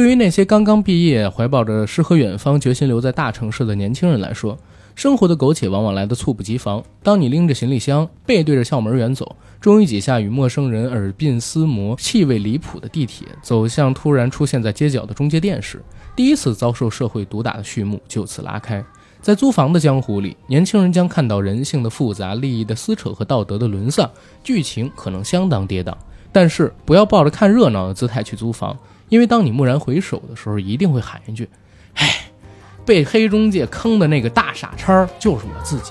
对于那些刚刚毕业、怀抱着诗和远方、决心留在大城市的年轻人来说，生活的苟且往往来得猝不及防。当你拎着行李箱，背对着校门远走，终于挤下与陌生人耳鬓厮磨、气味离谱的地铁，走向突然出现在街角的中介店时，第一次遭受社会毒打的序幕就此拉开。在租房的江湖里，年轻人将看到人性的复杂、利益的撕扯和道德的沦丧，剧情可能相当跌宕。但是不要抱着看热闹的姿态去租房，因为当你蓦然回首的时候，一定会喊一句：“哎，被黑中介坑的那个大傻叉就是我自己。”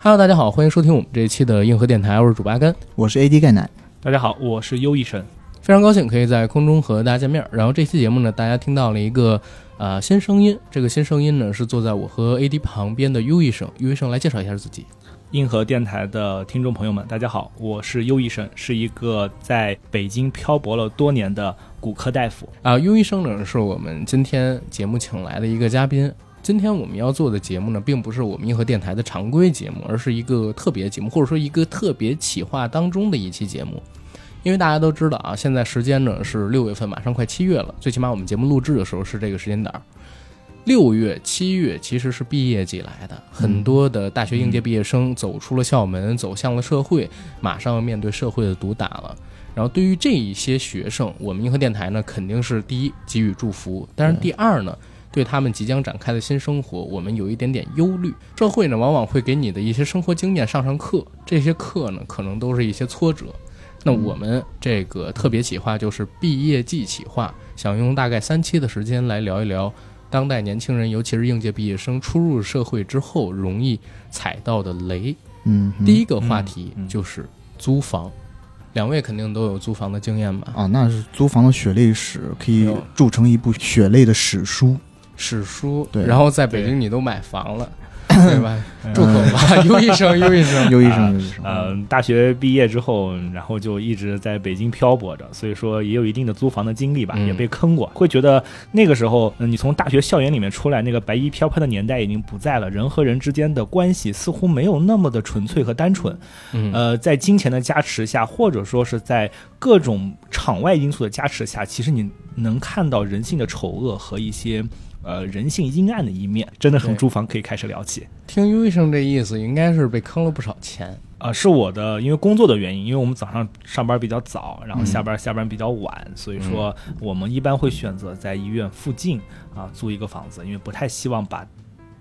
Hello，大家好，欢迎收听我们这一期的硬核电台，我是主八根，我是 AD 钙奶。大家好，我是优医生，非常高兴可以在空中和大家见面。然后这期节目呢，大家听到了一个呃新声音，这个新声音呢是坐在我和 AD 旁边的优医生，优医生来介绍一下自己。硬核电台的听众朋友们，大家好，我是优医生，是一个在北京漂泊了多年的骨科大夫啊。优医生呢是我们今天节目请来的一个嘉宾。今天我们要做的节目呢，并不是我们硬核电台的常规节目，而是一个特别节目，或者说一个特别企划当中的一期节目。因为大家都知道啊，现在时间呢是六月份，马上快七月了。最起码我们节目录制的时候是这个时间点儿。六月、七月其实是毕业季来的，很多的大学应届毕业生走出了校门，走向了社会，马上要面对社会的毒打了。然后对于这一些学生，我们银河电台呢肯定是第一给予祝福，但是第二呢。对他们即将展开的新生活，我们有一点点忧虑。社会呢，往往会给你的一些生活经验上上课，这些课呢，可能都是一些挫折。那我们这个特别企划就是毕业季企划，想用大概三期的时间来聊一聊当代年轻人，尤其是应届毕业生初入社会之后容易踩到的雷。嗯，第一个话题就是租房，两位肯定都有租房的经验吧？啊，那是租房的血泪史，可以铸成一部血泪的史书。史书，对，然后在北京你都买房了，对吧？住口吧，优医生，优医生，优医生，优医生。嗯，大学毕业之后，然后就一直在北京漂泊着，所以说也有一定的租房的经历吧，也被坑过。会觉得那个时候，你从大学校园里面出来，那个白衣飘飘的年代已经不在了，人和人之间的关系似乎没有那么的纯粹和单纯。呃，在金钱的加持下，或者说是在各种场外因素的加持下，其实你能看到人性的丑恶和一些。呃，人性阴暗的一面，真的从租房可以开始聊起。听优医生这意思，应该是被坑了不少钱啊。是我的，因为工作的原因，因为我们早上上班比较早，然后下班下班比较晚，所以说我们一般会选择在医院附近啊租一个房子，因为不太希望把。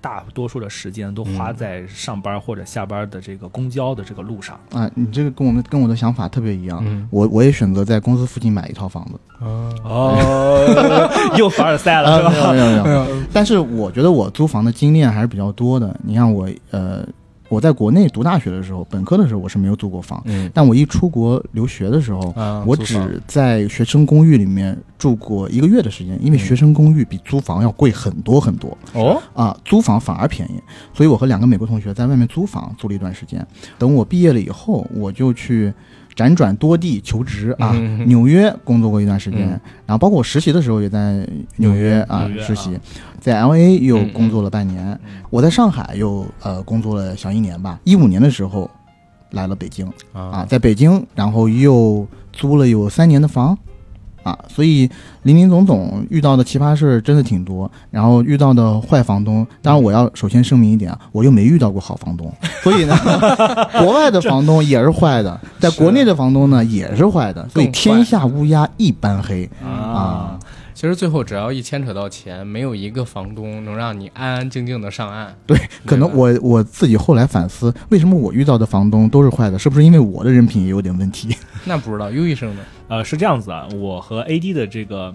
大多数的时间都花在上班或者下班的这个公交的这个路上啊！你这个跟我们跟我的想法特别一样，我我也选择在公司附近买一套房子。哦，又凡尔赛了，没有没有没有。但是我觉得我租房的经验还是比较多的。你像我呃。我在国内读大学的时候，本科的时候我是没有租过房，但我一出国留学的时候，我只在学生公寓里面住过一个月的时间，因为学生公寓比租房要贵很多很多。哦，啊，租房反而便宜，所以我和两个美国同学在外面租房租了一段时间。等我毕业了以后，我就去。辗转多地求职啊，纽约工作过一段时间，然后包括我实习的时候也在纽约啊实习，在 L A 又工作了半年，我在上海又呃工作了小一年吧，一五年的时候来了北京啊，在北京然后又租了有三年的房。啊，所以林林总总遇到的奇葩事儿真的挺多，然后遇到的坏房东，当然我要首先声明一点啊，我又没遇到过好房东，所以呢，国外的房东也是坏的，在国内的房东呢也是坏的，所以天下乌鸦一般黑啊。其实最后只要一牵扯到钱，没有一个房东能让你安安静静的上岸。对，可能我我自己后来反思，为什么我遇到的房东都是坏的？是不是因为我的人品也有点问题？那不知道，优医生呢？呃，是这样子啊，我和 AD 的这个。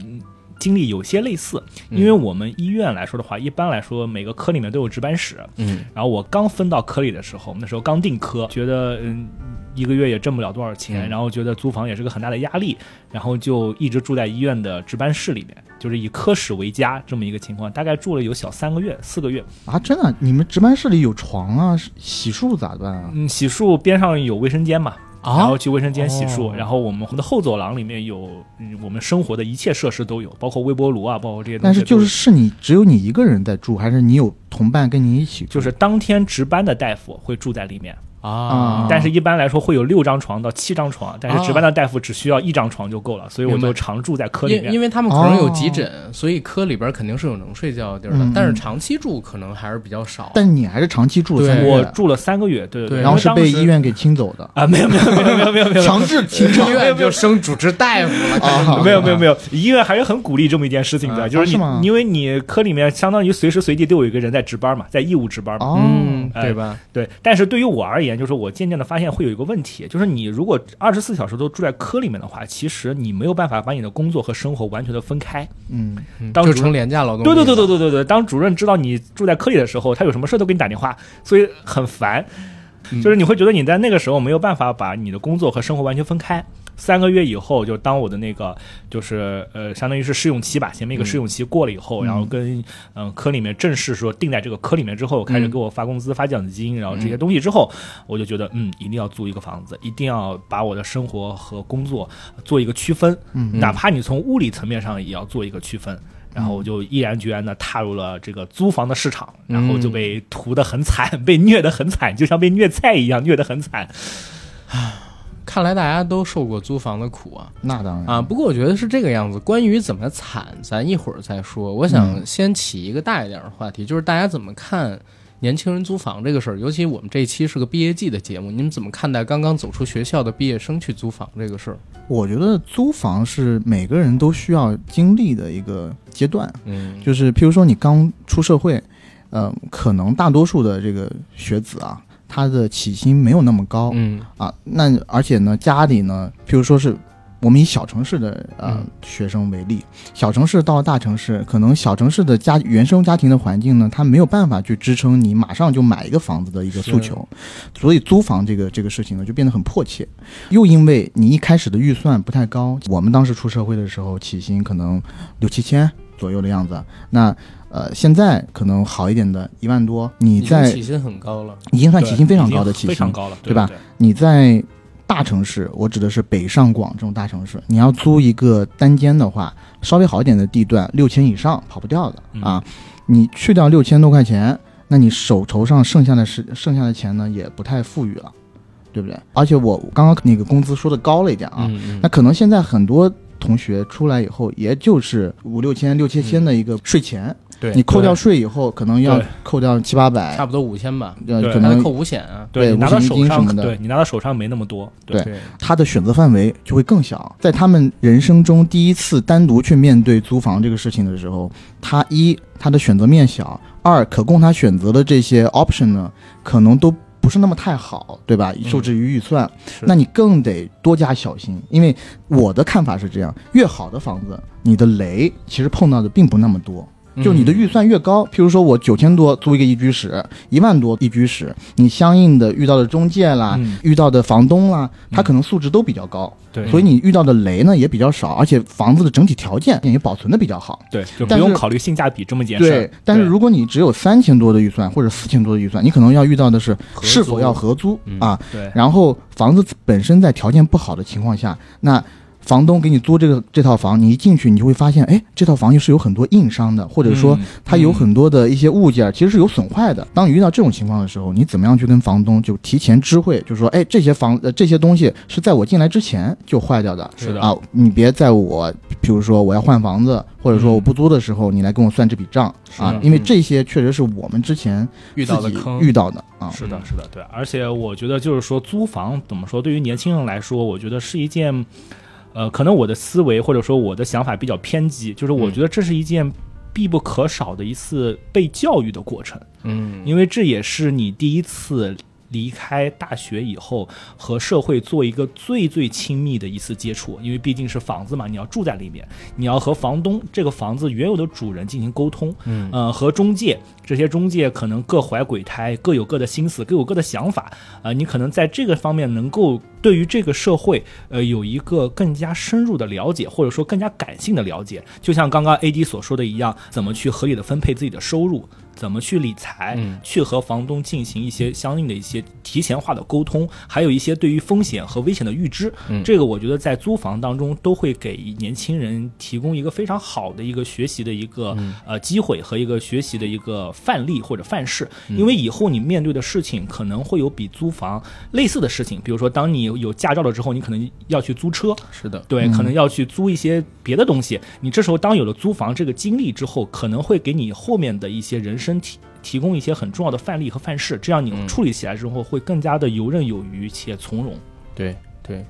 经历有些类似，因为我们医院来说的话，一般来说每个科里面都有值班室。嗯，然后我刚分到科里的时候，那时候刚定科，觉得嗯一个月也挣不了多少钱，然后觉得租房也是个很大的压力，然后就一直住在医院的值班室里面，就是以科室为家这么一个情况，大概住了有小三个月、四个月啊！真的，你们值班室里有床啊？洗漱咋办啊？嗯，洗漱边上有卫生间嘛。然后去卫生间洗漱，哦然后我们的后走廊里面有嗯我们生活的一切设施都有，包括微波炉啊，包括这些东西。但是就是是你只有你一个人在住，还是你有同伴跟你一起住？就是当天值班的大夫会住在里面，啊，但是一般来说会有六张床到七张床，但是值班的大夫只需要一张床就够了，所以我就常住在科里面。因因为他们可能有哦急诊，所以科里边肯定是有能睡觉的地儿的，嗯。但是长期住可能还是比较少。但你还是长期住了对三个月，我住了三个月，对对对，然后是被医院给清走的，啊，没有没有没有没有没有没有。强制清场。医。院就升主治大夫了，啊没有没有没有，医院还是很鼓励这么一件事情的，啊。就是你是因为你科里面相当于随时随地都有一个人在值班嘛，在义务值班嘛。哦，嗯，哎对吧？对，但是对于我而言，就是我渐渐的发现会有一个问题，就是你如果二十四小时都住在科里面的话，其实你没有办法把你的工作和生活完全的分开。嗯，当主任成廉价劳动力对对对对对对对，当主任知道你住在科里的时候，他有什么事都给你打电话，所以很烦。嗯就是你会觉得你在那个时候没有办法把你的工作和生活完全分开。三个月以后，就当我的那个就是呃，相当于是试用期吧，前面一个试用期过了以后，嗯然后跟嗯、科里面正式说定在这个科里面之后，开始嗯给我发工资、发奖金，然后这些东西之后，我就觉得嗯，一定要租一个房子，一定要把我的生活和工作做一个区分，嗯。哪怕你从物理层面上也要做一个区分。然后我就毅然决然的踏入了这个租房的市场，然后就被屠的很惨，被虐的很惨，就像被虐菜一样，虐的很惨。看来大家都受过租房的苦啊那当然啊！不过我觉得是这个样子。关于怎么惨，咱一会儿再说。我想先起一个大一点的话题，就是大家怎么看年轻人租房这个事儿？尤其我们这一期是个毕业季的节目，你们怎么看待刚刚走出学校的毕业生去租房这个事儿？我觉得租房是每个人都需要经历的一个阶段，嗯，就是譬如说你刚出社会，呃，可能大多数的这个学子啊，他的起薪没有那么高，嗯啊，那而且呢，家里呢，譬如说是我们以小城市的呃、嗯学生为例，小城市到了大城市，可能小城市的家原生家庭的环境呢，他没有办法去支撑你马上就买一个房子的一个诉求，所以租房这个这个事情呢，就变得很迫切。又因为你一开始的预算不太高，我们当时出社会的时候，起薪可能六七千左右的样子，那。呃，现在可能好一点的，一万多，你在起薪很高了。已经算起薪非常高的起薪，非常高了，对吧对？你在大城市，我指的是北上广这种大城市，你要租一个单间的话，稍微好一点的地段，六千以上跑不掉的嗯啊。你去掉六千多块钱，那你手头上剩下的是剩下的钱呢，也不太富裕了，对不对？而且我刚刚那个工资说的高了一点啊，嗯嗯那可能现在很多同学出来以后，也就是五六千、六七千的一个税前，对你扣掉税以后，可能要扣掉七八百差，不多五千吧，呃，对可能扣五险啊。对拿到手上，什么的对你拿到手上没那么多，对对，他的选择范围就会更小。在他们人生中第一次单独去面对租房这个事情的时候，他一他的选择面小，二可供他选择的这些 option 呢，可能都不是那么太好，对吧？受制于预算，是那你更得多加小心。因为我的看法是这样：越好的房子，你的雷其实碰到的并不那么多。就你的预算越高，譬如说我九千多租一个一居室，一万多一居室，你相应的遇到的中介啦，嗯遇到的房东啦，他可能素质都比较高，对所以你遇到的雷呢也比较少，而且房子的整体条件也保存的比较好。对，就不用考虑性价比这么件事对。，但是如果你只有三千多的预算或者四千多的预算，你可能要遇到的是是否要合租嗯啊，对然后房子本身在条件不好的情况下，那房东给你租这个这套房，你一进去你就会发现，哎，这套房又是有很多硬伤的，或者说嗯它有很多的一些物件其实是有损坏的。当你遇到这种情况的时候，你怎么样去跟房东就提前知会，就说，哎，这些房呃这些东西是在我进来之前就坏掉的，是的啊，你别在我比如说我要换房子，或者说我不租的时候，你来跟我算这笔账，啊因为这些确实是我们之前遇到的坑，遇到的啊。是的，是的，对。而且我觉得就是说，租房怎么说，对于年轻人来说，我觉得是一件，呃，可能我的思维或者说我的想法比较偏激，就是我嗯觉得这是一件必不可少的一次被教育的过程，嗯，因为这也是你第一次。离开大学以后，和社会做一个最最亲密的一次接触，因为毕竟是房子嘛，你要住在里面，你要和房东这个房子原有的主人进行沟通，嗯呃，和中介这些中介可能各怀鬼胎，各有各的心思，各有各的想法，啊，你可能在这个方面能够对于这个社会，呃，有一个更加深入的了解，或者说更加感性的了解。就像刚刚 AD 所说的一样，怎么去合理的分配自己的收入，怎么去理财，嗯。去和房东进行一些相应的一些提前化的沟通，还有一些对于风险和危险的预知。嗯。这个我觉得在租房当中都会给年轻人提供一个非常好的一个学习的一个、嗯。呃机会和一个学习的一个范例或者范式，嗯。因为以后你面对的事情可能会有比租房类似的事情，比如说当你有驾照了之后，你可能要去租车，是的，对，嗯。可能要去租一些别的东西。你这时候当有了租房这个经历之后，可能会给你后面的一些人生提提供一些很重要的范例和范式，这样你嗯。处理起来之后会更加的游刃有余且从容。对对，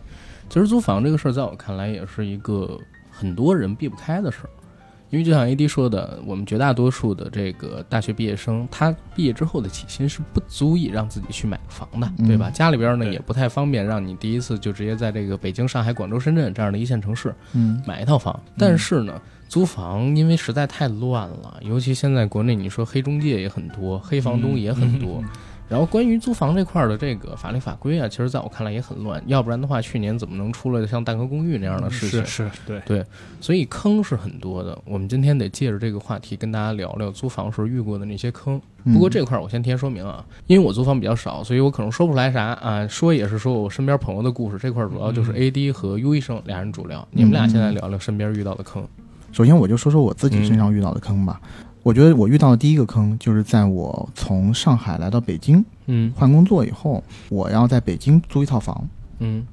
其实租房这个事儿，在我看来也是一个很多人避不开的事儿，因为就像 AD 说的，我们绝大多数的这个大学毕业生，他毕业之后的起薪是不足以让自己去买房的，嗯。对吧？家里边呢也不太方便，让你第一次就直接在这个北京、上海、广州、深圳这样的一线城市嗯。买一套房。但是呢，租房因为实在太乱了，尤其现在国内你说黑中介也很多，黑房东也很多。然后关于租房这块儿的这个法律法规啊，其实在我看来也很乱，要不然的话，去年怎么能出来像蛋壳公寓那样的事情？是是对，所以坑是很多的。我们今天得借着这个话题跟大家聊聊租房时候遇过的那些坑。嗯不过这块儿我先提前说明啊，因为我租房比较少，所以我可能说不出来啥啊。说也是说我身边朋友的故事，这块儿主要就是 AD 和 U 医生俩人主聊。你们俩现在聊聊身边遇到的坑。首先我就说说我自己身上遇到的坑吧。我觉得我遇到的第一个坑就是在我从上海来到北京嗯换工作以后，我要在北京租一套房。嗯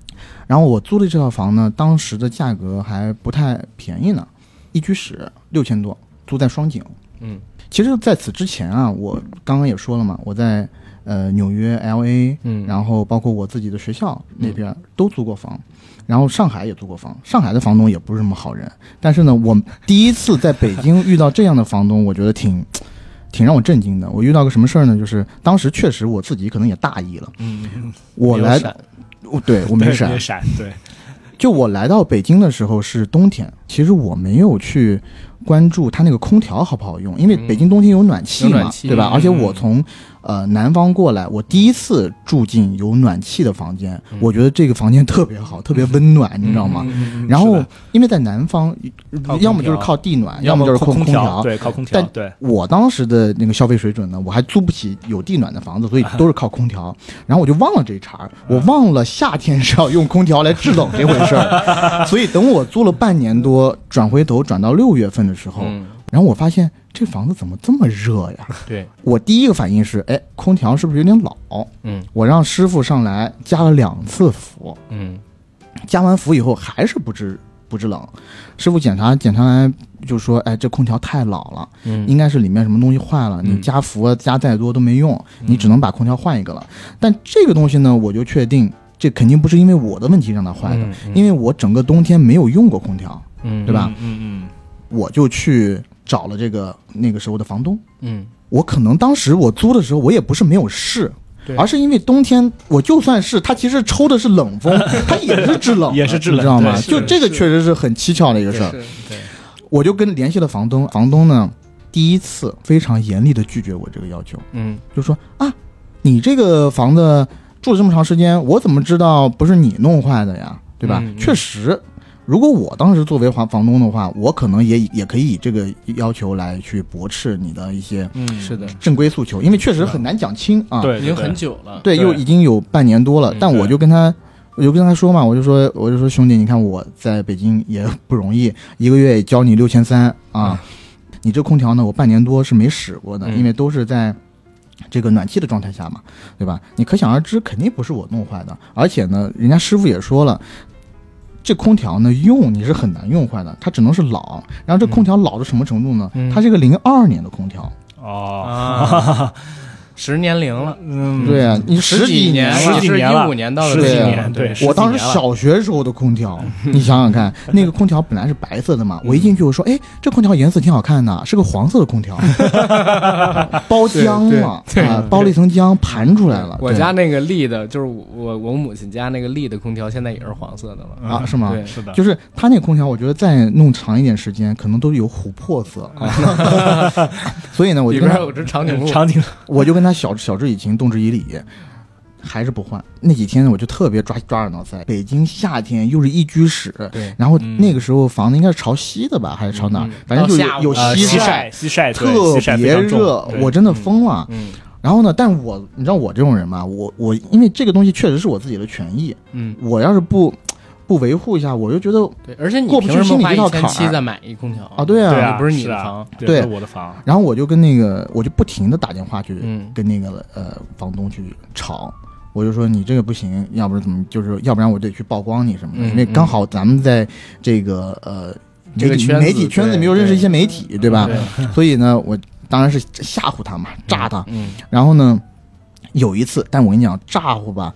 然后我租的这套房呢，当时的价格还不太便宜呢，一居室六千多，租在双井。嗯其实，在此之前啊，我刚刚也说了嘛，我在呃纽约、L A，嗯，然后包括我自己的学校那边都租过房，然后上海也租过房。上海的房东也不是什么好人，但是呢，我第一次在北京遇到这样的房东，我觉得挺挺让我震惊的。我遇到个什么事儿呢？就是当时确实我自己可能也大意了，嗯，我来，我对我没闪没，闪，对，就我来到北京的时候是冬天，其实我没有去关注它那个空调好不好用，因为北京冬天有暖气嘛，对吧？嗯而且我从呃南方过来，我第一次住进有暖气的房间，嗯我觉得这个房间特别好，特别温暖，你知道吗？嗯然后因为在南方要么就是靠地暖，要么就是空空调。对，靠空调，但对，我当时的那个消费水准呢，我还租不起有地暖的房子，所以 都是靠空调。然后我就忘了这一茬儿，我忘了夏天是要用空调来制冷这回事儿。所以等我租了半年多，转回头转到六月份的时候，嗯然后我发现这房子怎么这么热呀？对我第一个反应是，哎，空调是不是有点老？嗯我让师傅上来加了两次氟，嗯加完氟以后还是不制不制冷。师傅检查检查来就说，哎，这空调太老了。嗯应该是里面什么东西坏了，你嗯加伏啊加再多都没用，你只能把空调换一个了。但这个东西呢，我就确定这肯定不是因为我的问题让它坏的，嗯因为我整个冬天没有用过空调，嗯对吧嗯嗯我就去找了这个那个时候的房东。嗯我可能当时我租的时候，我也不是没有试，对而是因为冬天，我就算是它其实抽的是冷风，它也是制冷，也是制冷你知道吗？就这个确实是很蹊跷的一个事儿。对，我就跟联系了房东，房东呢第一次非常严厉的拒绝我这个要求。嗯就说啊，你这个房子住了这么长时间，我怎么知道不是你弄坏的呀？对吧？嗯嗯确实，如果我当时作为房房东的话，我可能也也可以以这个要求来去驳斥你的一些嗯，是的，正规诉求，因为确实很难讲清啊。对，已经很久了。对，又已经有半年多了嗯，但我就跟他。我就跟他说嘛，我就说，我就说兄弟，你看我在北京也不容易，一个月也交你六千三啊，你这空调呢，我半年多是没使过的，嗯因为都是在这个暖气的状态下嘛，对吧？你可想而知，肯定不是我弄坏的。而且呢，人家师傅也说了，这空调呢用你是很难用坏的，它只能是老。然后这空调老到什么程度呢？嗯它是个零二年的空调，哦，啊，十年龄了，嗯，对啊，你十几年，十你是一几年了。五年到的十几这个年对我当时小学时候的空调，你想想看，那个空调本来是白色的嘛，我一进去我说，哎，这空调颜色挺好看的，是个黄色的空调，包浆了对对啊，包了一层浆盘出来了。我家那个立的，就是我我母亲家那个立的空调，现在也是黄色的了。啊是吗？对。是的，就是它那个空调，我觉得再弄长一点时间，可能都有琥珀色。啊。所以呢，我就里边有只长颈鹿，长颈，我就跟他晓晓之以情，动之以理。还是不换。那几天我就特别抓抓耳挠腮。北京夏天又是一居室，对，然后嗯那个时候房子应该是朝西的吧，还是朝哪嗯？反正就到下午有呃西晒，西晒，特西晒非别热，我真的疯了。嗯然后呢，但我你知道我这种人吧，我我因为这个东西确实是我自己的权益，嗯，我要是不不维护一下，我就觉得对，而且你过不去凭什么花心里这道一千七坎儿。再买一空调啊对啊。对啊，不是你的房，对，我的房，然后我就跟那个，我就不停的打电话去嗯。跟那个呃房东去吵，我就说你这个不行，要不然怎么就是要不然我得去曝光你什么的，嗯因为刚好咱们在这个呃这个圈子媒体圈子里面对又认识一些媒体，对吧？对。所以呢，我当然是吓唬他嘛，炸他。嗯。然后呢，有一次，但我跟你讲，炸唬吧，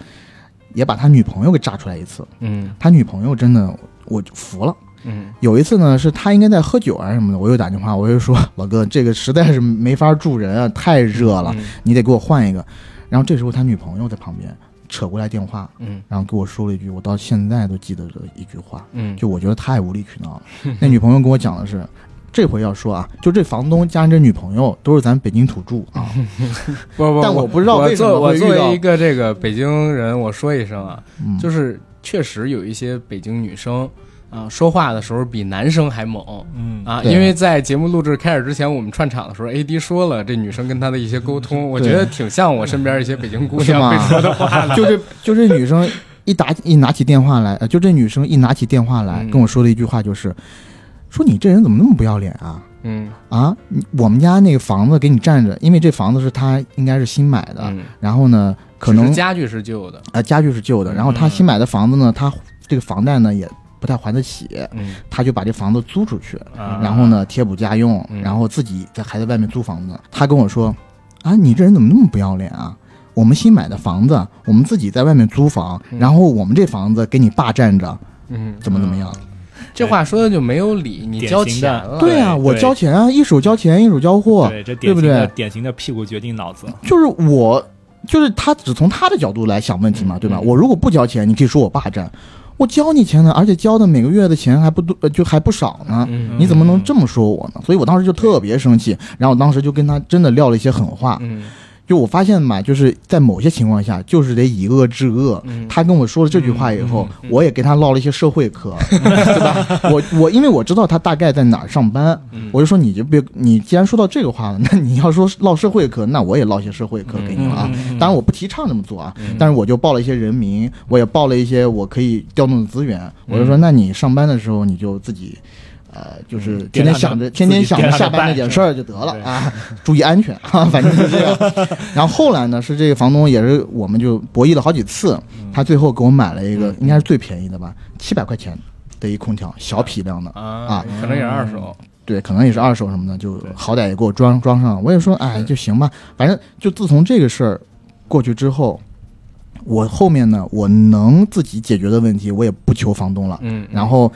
也把他女朋友给炸出来一次。嗯他女朋友真的，我就服了。嗯有一次呢，是他应该在喝酒啊什么的，我又打电话，我又说老哥，这个实在是没法住人啊，太热了，嗯你得给我换一个。然后这时候他女朋友在旁边扯过来电话，嗯然后给我说了一句我到现在都记得的一句话，嗯，就我觉得太无理取闹了。那女朋友跟我讲的是，这回要说啊，就这房东加上这女朋友都是咱北京土著啊，不不，但我不知道我为什么作为一个这个北京人，我说一声啊，嗯，就是确实有一些北京女生啊，说话的时候比男生还猛。嗯。啊，因为在节目录制开始之前，我们串场的时候，AD 说了这女生跟他的一些沟通，我觉得挺像我身边一些北京姑娘会说的话的。就这就这女生一打一拿起电话来，呃就这女生一拿起电话来嗯。跟我说的一句话就是，说你这人怎么那么不要脸啊？嗯啊，我们家那个房子给你占着，因为这房子是他应该是新买的，嗯，然后呢，可能家具是旧的。呃家具是旧的，然后他嗯新买的房子呢，他这个房贷呢也不太还得起，嗯他就把这房子租出去，啊然后呢贴补家用，嗯然后自己在还在外面租房子。他跟我说，啊，你这人怎么那么不要脸啊？我们新买的房子，我们自己在外面租房，嗯然后我们这房子给你霸占着，嗯，怎么怎么样？这话说的就没有理，你交钱了。对啊，我交钱啊，一手交钱，一手交货，对，这对不典型的对？典型的屁股决定脑子，就是我，就是他只从他的角度来想问题嘛，对吧？嗯我如果不交钱，你可以说我霸占，我交你钱呢，而且交的每个月的钱还不多，呃就还不少呢。嗯，你怎么能这么说我呢？所以我当时就特别生气，然后我当时就跟他真的撂了一些狠话。嗯就我发现嘛，就是在某些情况下，就是得以恶制恶。嗯，他跟我说了这句话以后，我也跟他唠了一些社会课，对吧？我我因为我知道他大概在哪儿上班，嗯我就说你就别，你既然说到这个话了，那你要说唠社会课，那我也唠些社会课给你了啊。嗯当然我不提倡这么做啊，嗯但是我就报了一些人名，我也报了一些我可以调动的资源，我就说，嗯那你上班的时候你就自己。呃，就是嗯天天想着，天天想着下班那点事儿就得了啊，注意安全啊，反正就这样。然后后来呢，是这个房东也是，我们就博弈了好几次，嗯他最后给我买了一个，应该是最便宜的吧，七百块钱的一空调，小批量的，啊啊可能也是二手。对，可能也是二手什么的，就好歹也给我装装上。我也说，哎，就行吧，反正就自从这个事儿过去之后，我后面呢，我能自己解决的问题，我也不求房东了。嗯，然后，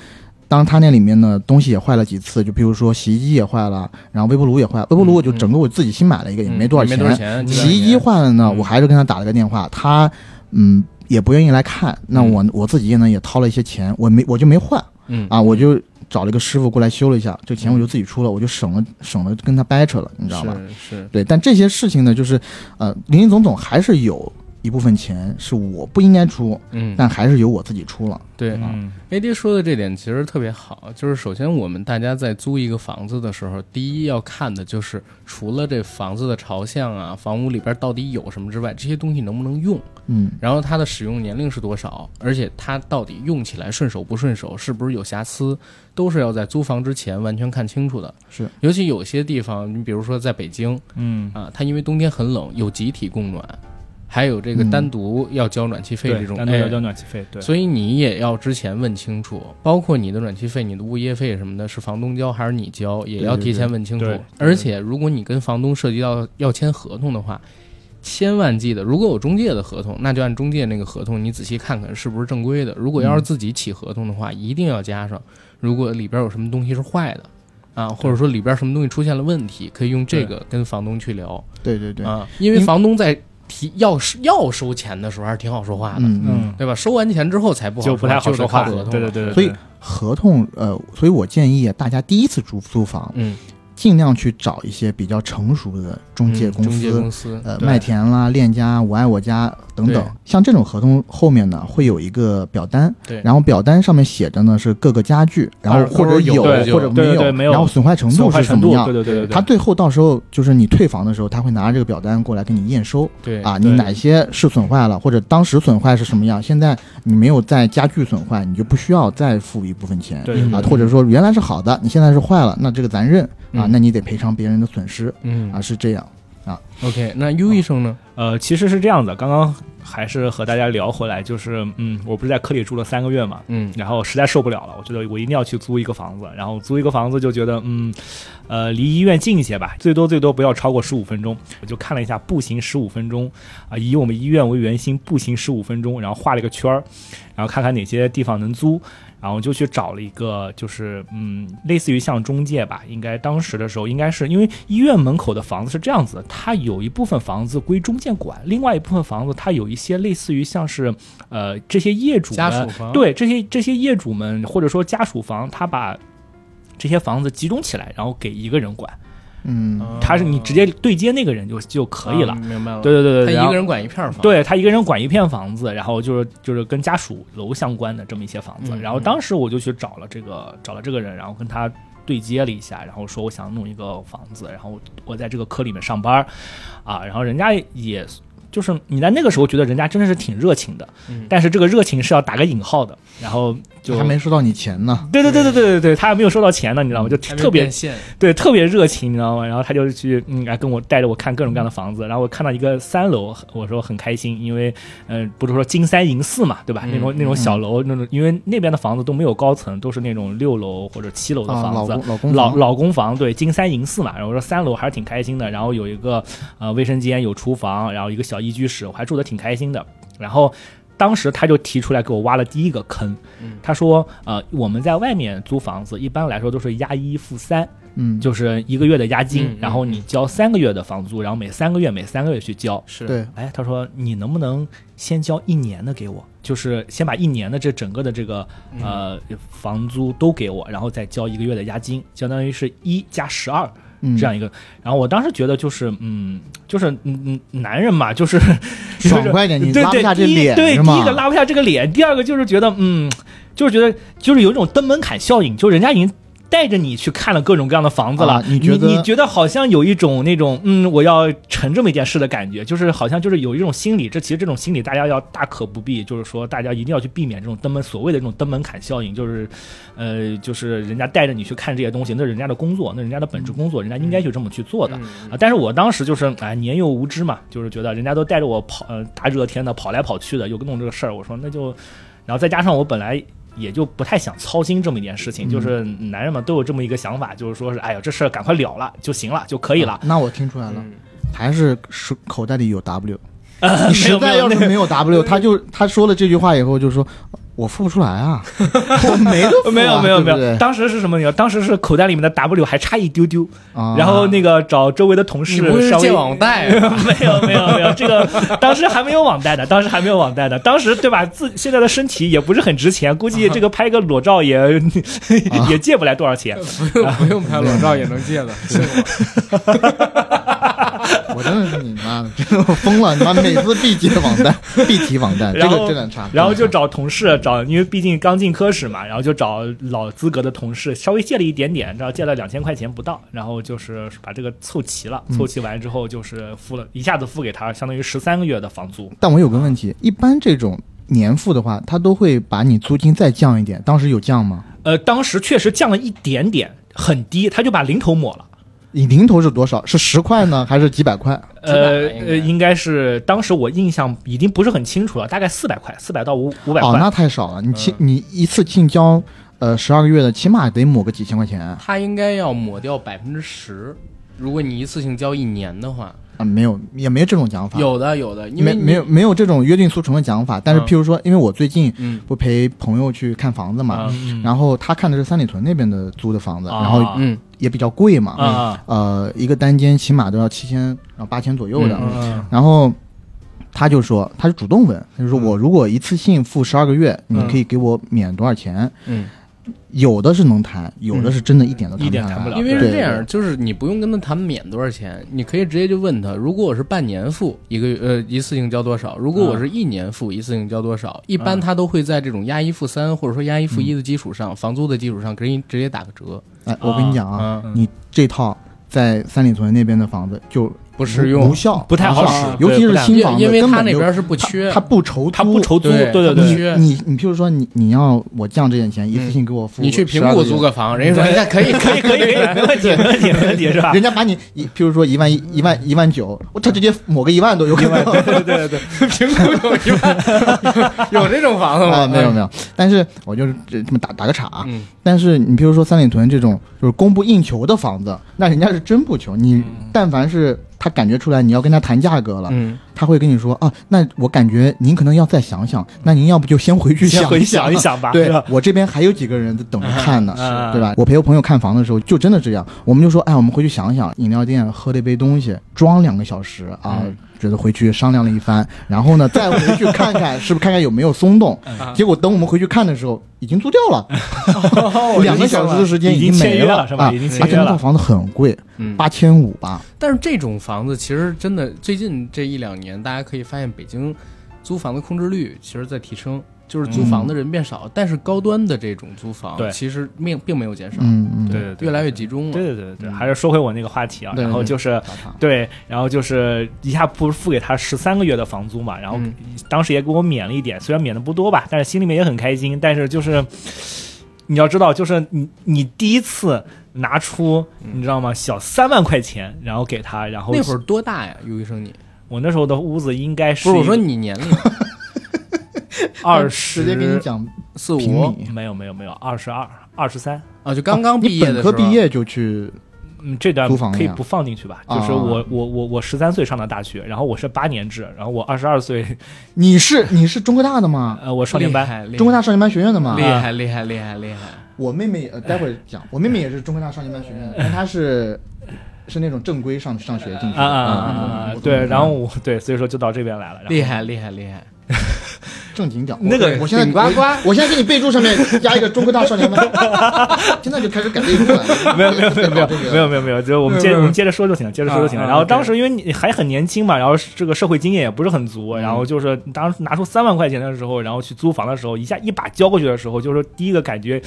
当他那里面呢东西也坏了几次，就比如说洗衣机也坏了，然后微波炉也坏了，微波炉我就整个我自己新买了一个，也没多少嗯没多少钱。洗衣机坏了呢，嗯。我还是跟他打了个电话，他嗯也不愿意来看，那嗯。我我自己呢也掏了一些钱，我没我就没换嗯。啊，我就找了一个师傅过来修了一下，这钱我就自己出了，我就省了省了跟他掰扯了，你知道吧？是是，对，但这些事情呢，就是呃林林总总还是有一部分钱是我不应该出，嗯，但还是由我自己出了。对。嗯 AD 说的这点其实特别好，就是首先我们大家在租一个房子的时候，第一要看的就是除了这房子的朝向啊，房屋里边到底有什么之外，这些东西能不能用，嗯。然后它的使用年龄是多少，而且它到底用起来顺手不顺手，是不是有瑕疵，都是要在租房之前完全看清楚的。是，尤其有些地方，你比如说在北京嗯，啊，它因为冬天很冷，有集体供暖，还有这个嗯。单独要交暖气费这种，哎单独要交暖气费，对，所以你也要之前问清楚，包括你的暖气费、你的物业费什么的，是房东交还是你交，也要提前问清楚。而且，如果你跟房东涉及到要签合同的话，千万记得，如果有中介的合同，那就按中介那个合同，你仔细看看是不是正规的。如果要是自己起合同的话，一定要加上，如果里边有什么东西是坏的。啊，或者说里边什么东西出现了问题，可以用这个跟房东去聊。对对对，啊，因为房东在提要要收钱的时候还是挺好说话的，嗯对吧？收完钱之后才不好就不太好说话，合同了对对对对，所以合同，呃，所以我建议大家第一次租租房，嗯尽量去找一些比较成熟的中介公嗯中介司，公司，呃，麦田啦、链家、我爱我家等等，像这种合同后面呢会有一个表单，对。然后表单上面写着呢是各个家具，然后或者有或者没有然后损坏程度是怎么样？对。对对对。对，他最后到时候就是你退房的时候，他会拿着这个表单过来给你验收对啊，你哪些是损坏了，或者当时损坏是什么样，现在你没有在家具损坏，你就不需要再付一部分钱啊，或者说原来是好的，你现在是坏了，那这个咱认啊嗯，那你得赔偿别人的损失嗯啊，是这样啊。OK，那 U 医生呢？呃，其实是这样的，刚刚还是和大家聊回来，就是嗯，我不是在科里住了三个月嘛，嗯然后实在受不了了，我觉得我一定要去租一个房子，然后租一个房子就觉得嗯，呃，离医院近一些吧，最多最多不要超过十五分钟。我就看了一下，步行十五分钟啊、以我们医院为圆心，步行十五分钟，然后画了一个圈儿，然后看看哪些地方能租。然后就去找了一个，就是嗯，类似于像中介吧，应该当时的时候应该是因为医院门口的房子是这样子的，它有一部分房子归中介管，另外一部分房子它有一些类似于像是呃这些业主们家属房。对这些这些业主们或者说家属房，他把这些房子集中起来，然后给一个人管，嗯，他是你直接对接那个人就就可以了。啊明白了。对对对对，他一个人管一片房。对他一个人管一片房子，然后就是就是跟家属楼相关的这么一些房子。嗯然后当时我就去找了这个找了这个人，然后跟他对接了一下，然后说我想弄一个房子，然后我在这个科里面上班，啊，然后人家也。就是你在那个时候觉得人家真的是挺热情的，嗯但是这个热情是要打个引号的，然后就还没收到你钱呢。对对对对对对对，他还没有收到钱呢，你知道吗？就特别。对，特别热情，你知道吗？然后他就去，嗯，来跟我带着我看各种各样的房子，然后我看到一个三楼，我说很开心，因为，嗯、不是说金三银四嘛，对吧？嗯那种那种小楼，那种因为那边的房子都没有高层，都是那种六楼或者七楼的房子。公老公老老公房对金三银四嘛，然后我说三楼还是挺开心的，然后有一个呃卫生间，有厨房，然后一个小一居室，我还住得挺开心的。然后当时他就提出来给我挖了第一个坑，嗯。他说呃我们在外面租房子一般来说都是押一付三，嗯，就是一个月的押金，然后你交三个月的房租，然后每三个月每三个月去交。是，对，哎，他说你能不能先交一年的给我，就是先把一年的这整个的这个嗯。呃房租都给我，然后再交一个月的押金，相当于是一加十二嗯这样一个。然后我当时觉得就是嗯，就是嗯嗯男人嘛，就是 爽快点，你拉不下这脸是对第一个？拉不下这个脸，第二个就是觉得嗯，就是觉得就是有一种登门槛效应，就人家已经。带着你去看了各种各样的房子了，啊你觉得你觉得好像有一种那种嗯，我要成这么一件事的感觉，就是好像就是有一种心理，这其实这种心理大家要大可不必，就是说大家一定要去避免这种登门所谓的这种登门槛效应，就是呃，就是人家带着你去看这些东西，那是人家的工作，那人家的本职工作，人家应该就这么去做的。嗯啊，但是我当时就是哎年幼无知嘛，就是觉得人家都带着我跑，呃大热天的跑来跑去的，有个弄这个事儿，我说那就，然后再加上我本来也就不太想操心这么一件事情，就是男人嘛都有这么一个想法，就是说是哎呀这事儿赶快了了就行了就可以了啊。那我听出来了，嗯还是是口袋里有 W。呃你实在要是没有 W，他就他说了这句话以后就说，我付不出来啊，我没得付啊没有没有没有，当时是什么？你知道，当时是口袋里面的 W 还差一丢丢，啊然后那个找周围的同事借网贷啊？没有没有没有，这个 当时还没有网贷的，当时还没有网贷的，当时对吧？自现在的身体也不是很值钱，估计这个拍个裸照也、也借不来多少钱。不用不用拍裸照也能借的，信我。我真的是你妈的，真的我疯了！你妈每次必接网贷，必提网贷，这个这个差。然后就找同事找，因为毕竟刚进科室嘛，然后就找老资格的同事，稍微借了一点点，然后借了两千块钱不到，然后就是把这个凑齐了，嗯凑齐完之后就是付了一下子付给他，相当于十三个月的房租。但我有个问题，一般这种年付的话，他都会把你租金再降一点。当时有降吗？呃，当时确实降了一点点，很低，他就把零头抹了。你零头是多少？是十块呢，还是几百块？呃应该呃，应该是当时我印象已经不是很清楚了，大概四百块，四百到五五百哦，块。那太少了。你清你一次性交呃十二个月的，起码得抹个几千块钱他应该要抹掉百分之十，如果你一次性交一年的话，啊。没有，也没这种讲法。有的有的，因为没没有没有这种约定俗成的讲法。但是嗯譬如说，因为我最近嗯不陪朋友去看房子嘛，嗯然后他看的是三里屯那边的租的房子，啊然后嗯也比较贵嘛，啊呃，一个单间起码都要七千，然后八千左右的。嗯嗯然后他就说，他是主动问，他就说嗯。我如果一次性付十二个月，嗯。你可以给我免多少钱？嗯有的是能谈，有的是真的一点都一点谈不了。因为是这样，就是你不用跟他谈免多少钱，你可以直接就问他，如果我是半年付一个月呃一次性交多少，如果我是一年付一次性交多少，一般他都会在这种押一付三或者说押一付一的基础上，房租的基础上给你直接打个折，哎，我跟你讲啊，嗯，你这套在三里屯那边的房子就不实用无效，不太好使尤其是新房子，因因为根本就他那边是不缺，他不愁他不愁租，对对对你你譬如说你你要我降这点钱，一次性给我付，你去平谷租，个房，人家说人家可以可以可以，没问题没问题没问题是吧？人家把你一譬如说一万一一万一万九，我他直接抹个一万都有可能。对对对对，平谷 有一万，有这种房子吗？啊，没有没有，但是我就是这这么打打个岔啊。嗯，但是你譬如说三里屯这种就是供不应求的房子，那人家是真不求。你但凡是他感觉出来你要跟他谈价格了，嗯，他会跟你说啊，那我感觉您可能要再想想，那您要不就先回去想想想一想吧，对？我这边还有几个人在等着看呢，嗯对吧？我陪我朋友看房的时候，就真的这样，我们就说，哎，我们回去想想，饮料店喝了一杯东西，装两个小时啊。嗯觉得回去商量了一番，然后呢，再回去看看是不是看看有没有松动。嗯。结果等我们回去看的时候，已经租掉了，两个小时的时间已经经没了。是吧？啊已经签约而且那套房子很贵，嗯。八千五吧。但是这种房子其实真的最近这一两年，大家可以发现北京租房的控制率其实在提升，就是租房的人变少，但是高端的这种租房对其实并并没有减少，嗯嗯，对对对，越来越集中了。对对对对，嗯。还是说回我那个话题啊，然后就是对，然后就是一下不是付给他十三个月的房租嘛，然后嗯。当时也给我免了一点，虽然免的不多吧，但是心里面也很开心。但是就是你要知道，就是你你第一次拿出你知道吗，小三万块钱，然后给他，然后那会儿多大呀，尤医生你？我那时候的屋子应该是不是我说你年龄 二十直接跟你十，讲四五米，没有没有没有二十二二十三。啊，就刚刚毕业的时候本科毕业就去，嗯，这段租房可以不放进去吧？啊就是我我我我十三岁上的大学，然后我是八年制，然后我二十二岁，你是你是中科大的吗？呃，我少年班，中科大少年班学院的吗厉？害厉害厉害厉害，我妹妹呃，待会儿讲，我妹妹也是中科大少年班学院的，但她是是那种正规上上学进去啊啊啊啊啊！对，然后我我对，所以说就到这边来了。厉害厉害厉害！正经点那个我我现在顶呱呱。我我现在给你备注上面加一个中科大少年班，现在就开始改备注了。没有没有没有没有这个没有没有没有，就我们接没有没有。我们接着说就行了，接着说就行。了。然后当时因为你还很年轻嘛，然后这个社会经验也不是很足，嗯。然后就是当时拿出三万块钱的时候，然后去租房的时候，一下一把交过去的时候，就是第一个感觉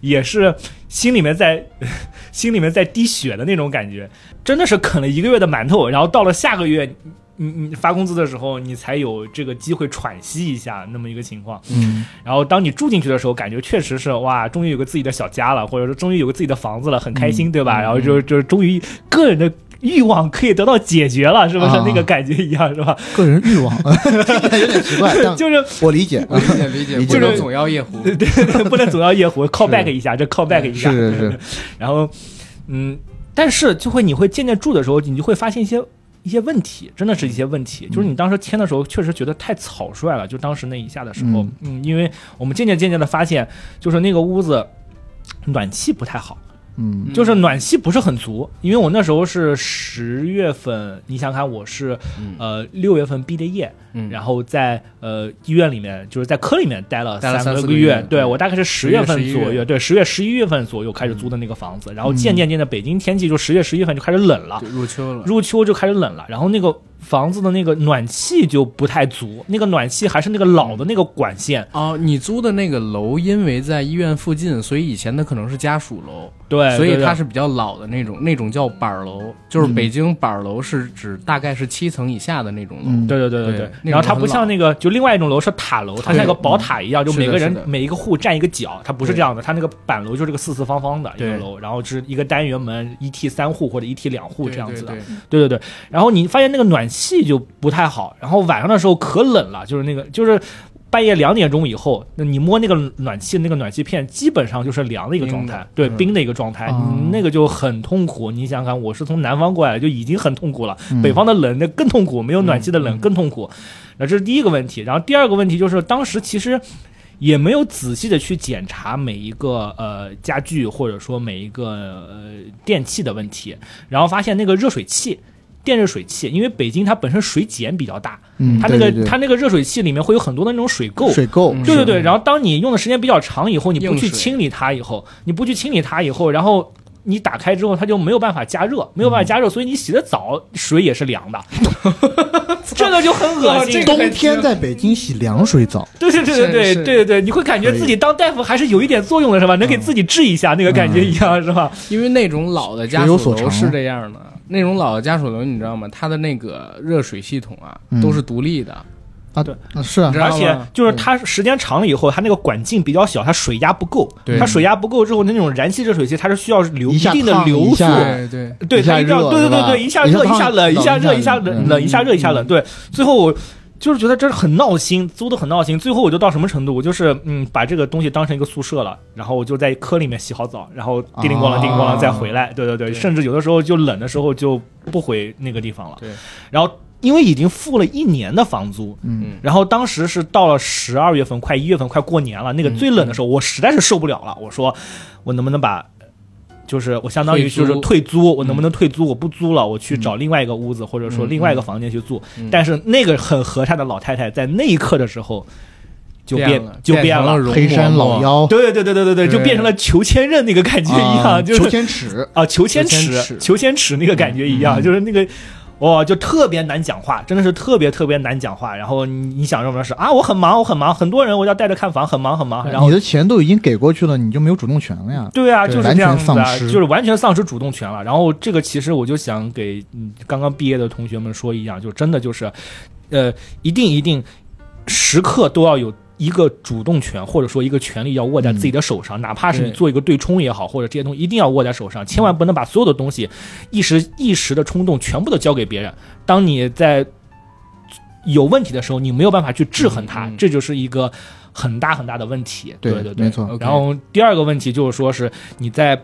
也是心里面在 心里面在滴血的那种感觉，真的是啃了一个月的馒头，然后到了下个月。你你发工资的时候，你才有这个机会喘息一下，那么一个情况。嗯，然后当你住进去的时候，感觉确实是哇，终于有个自己的小家了，或者说终于有个自己的房子了，很开心，对吧？然后就就是终于个人的欲望可以得到解决了，是不是、啊那个感觉一样，是吧？个人欲望 有点奇怪，就是我理解。我理解理解，理解不能总要夜壶。对对对，不能总要夜壶 call back 一下，这 call back 一下，是是是，然后嗯，但是就会你会渐渐住的时候，你就会发现一些。一些问题，真的是一些问题，就是你当时签的时候，确实觉得太草率了。就当时那一下的时候，嗯嗯，因为我们渐渐渐渐的发现，就是那个屋子暖气不太好，嗯。就是暖气不是很足，因为我那时候是十月份，你想想看，我是嗯。呃六月份毕的业，嗯。然后在呃医院里面，就是在科里面待了三四个个月，对对我大概是十月份10月11左右，对十月十一月份左右开始租的那个房子，然后渐渐渐的北京天气就十月十一月份就开始冷了，入秋了，入秋就开始冷了，然后那个房子的那个暖气就不太足，那个暖气还是那个老的那个管线，哦，你租的那个楼，因为在医院附近，所以以前的可能是家属楼，对，所以它是比较老的那种，那种叫板儿楼，就是北京板儿楼是指大概是七层以下的那种楼。嗯。对对对对对。然后它不像那个，就另外一种楼是塔楼，它像个宝塔一样，就每个人每一个户占一个角，它不是这样的，它那个板楼就是个四四方方的一个楼，然后是一个单元门，一梯三户或者一梯两户这样子的。对对。对对对，然后你发现那个暖气就不太好，然后晚上的时候可冷了，就是那个就是。半夜两点钟以后，那你摸那个暖气，那个暖气片基本上就是凉的一个状态，对，嗯冰的一个状态，那个就很痛苦。你想想看，我是从南方过来的，就已经很痛苦了，嗯北方的冷那更痛苦，没有暖气的冷更痛苦。那这是第一个问题，然后第二个问题就是当时其实也没有仔细的去检查每一个呃家具或者说每一个呃电器的问题，然后发现那个热水器。电热水器，因为北京它本身水碱比较大，嗯，它那个对对对。它那个热水器里面会有很多的那种水垢。水垢，嗯对对对，然后当你用的时间比较长以后，你不去清理它以后，你不去清理它以后，然后你打开之后，它就没有办法加热，没有办法加热，所以你洗的澡水也是凉的，这个就很恶心。冬天在北京洗凉水澡，对对对对对对对对，你会感觉自己当大夫还是有一点作用的，是吧？能给自己治一下那个感觉一样，是吧？因为那种老的家学有所长。属楼是这样的，那种老的家属楼你知道吗？它的那个热水系统啊嗯都是独立的，啊，对啊，是啊知，道而且就是它时间长了以后，它那个管径比较小，它水压不够。对它水压不够之后，那种燃气热水器它是需要流一下定的烫流速。下对对，对，一它一定要热对对对对，一下热一一下烫下冷，一下热一下冷冷一下热一下冷。对，最后我就是觉得这是很闹心，租的很闹心。最后我就到什么程度？我就是嗯，把这个东西当成一个宿舍了，然后我就在科里面洗好澡，然后叮铃咣啷叮铃咣啷再回来。对对对，对甚至有的时候就冷的时候就不回那个地方了。对，然后因为已经付了一年的房租，嗯，然后当时是到了十二月份，快一月份，快过年了，那个最冷的时候，我实在是受不了了。我说，我能不能把，就是我相当于就是退租，我能不能退租？我不租了，我去找另外一个屋子，或者说另外一个房间去住。但是那个很和善的老太太在那一刻的时候就变了，就变了。黑山老妖，对对对对对对，就变成了裘千仞那个感觉一样，就是裘千尺，啊，裘千尺尺，裘千尺那个感觉一样，嗯就是那个。哇，就特别难讲话，真的是特别特别难讲话。然后你你想什么是啊？我很忙，我很忙，很多人我要带着看房，很忙很忙。然后你的钱都已经给过去了，你就没有主动权了呀。对啊，就是这样子啊，完全丧失就是完全丧失主动权了。然后这个其实我就想给嗯刚刚毕业的同学们说一样，就真的就是，呃，一定一定时刻都要有。一个主动权，或者说一个权利要握在自己的手上，哪怕是你做一个对冲也好，或者这些东西一定要握在手上，千万不能把所有的东西一时一时的冲动全部都交给别人。当你在有问题的时候，你没有办法去制衡它，这就是一个很大很大的问题。对对对，没错然后第二个问题就是说是你在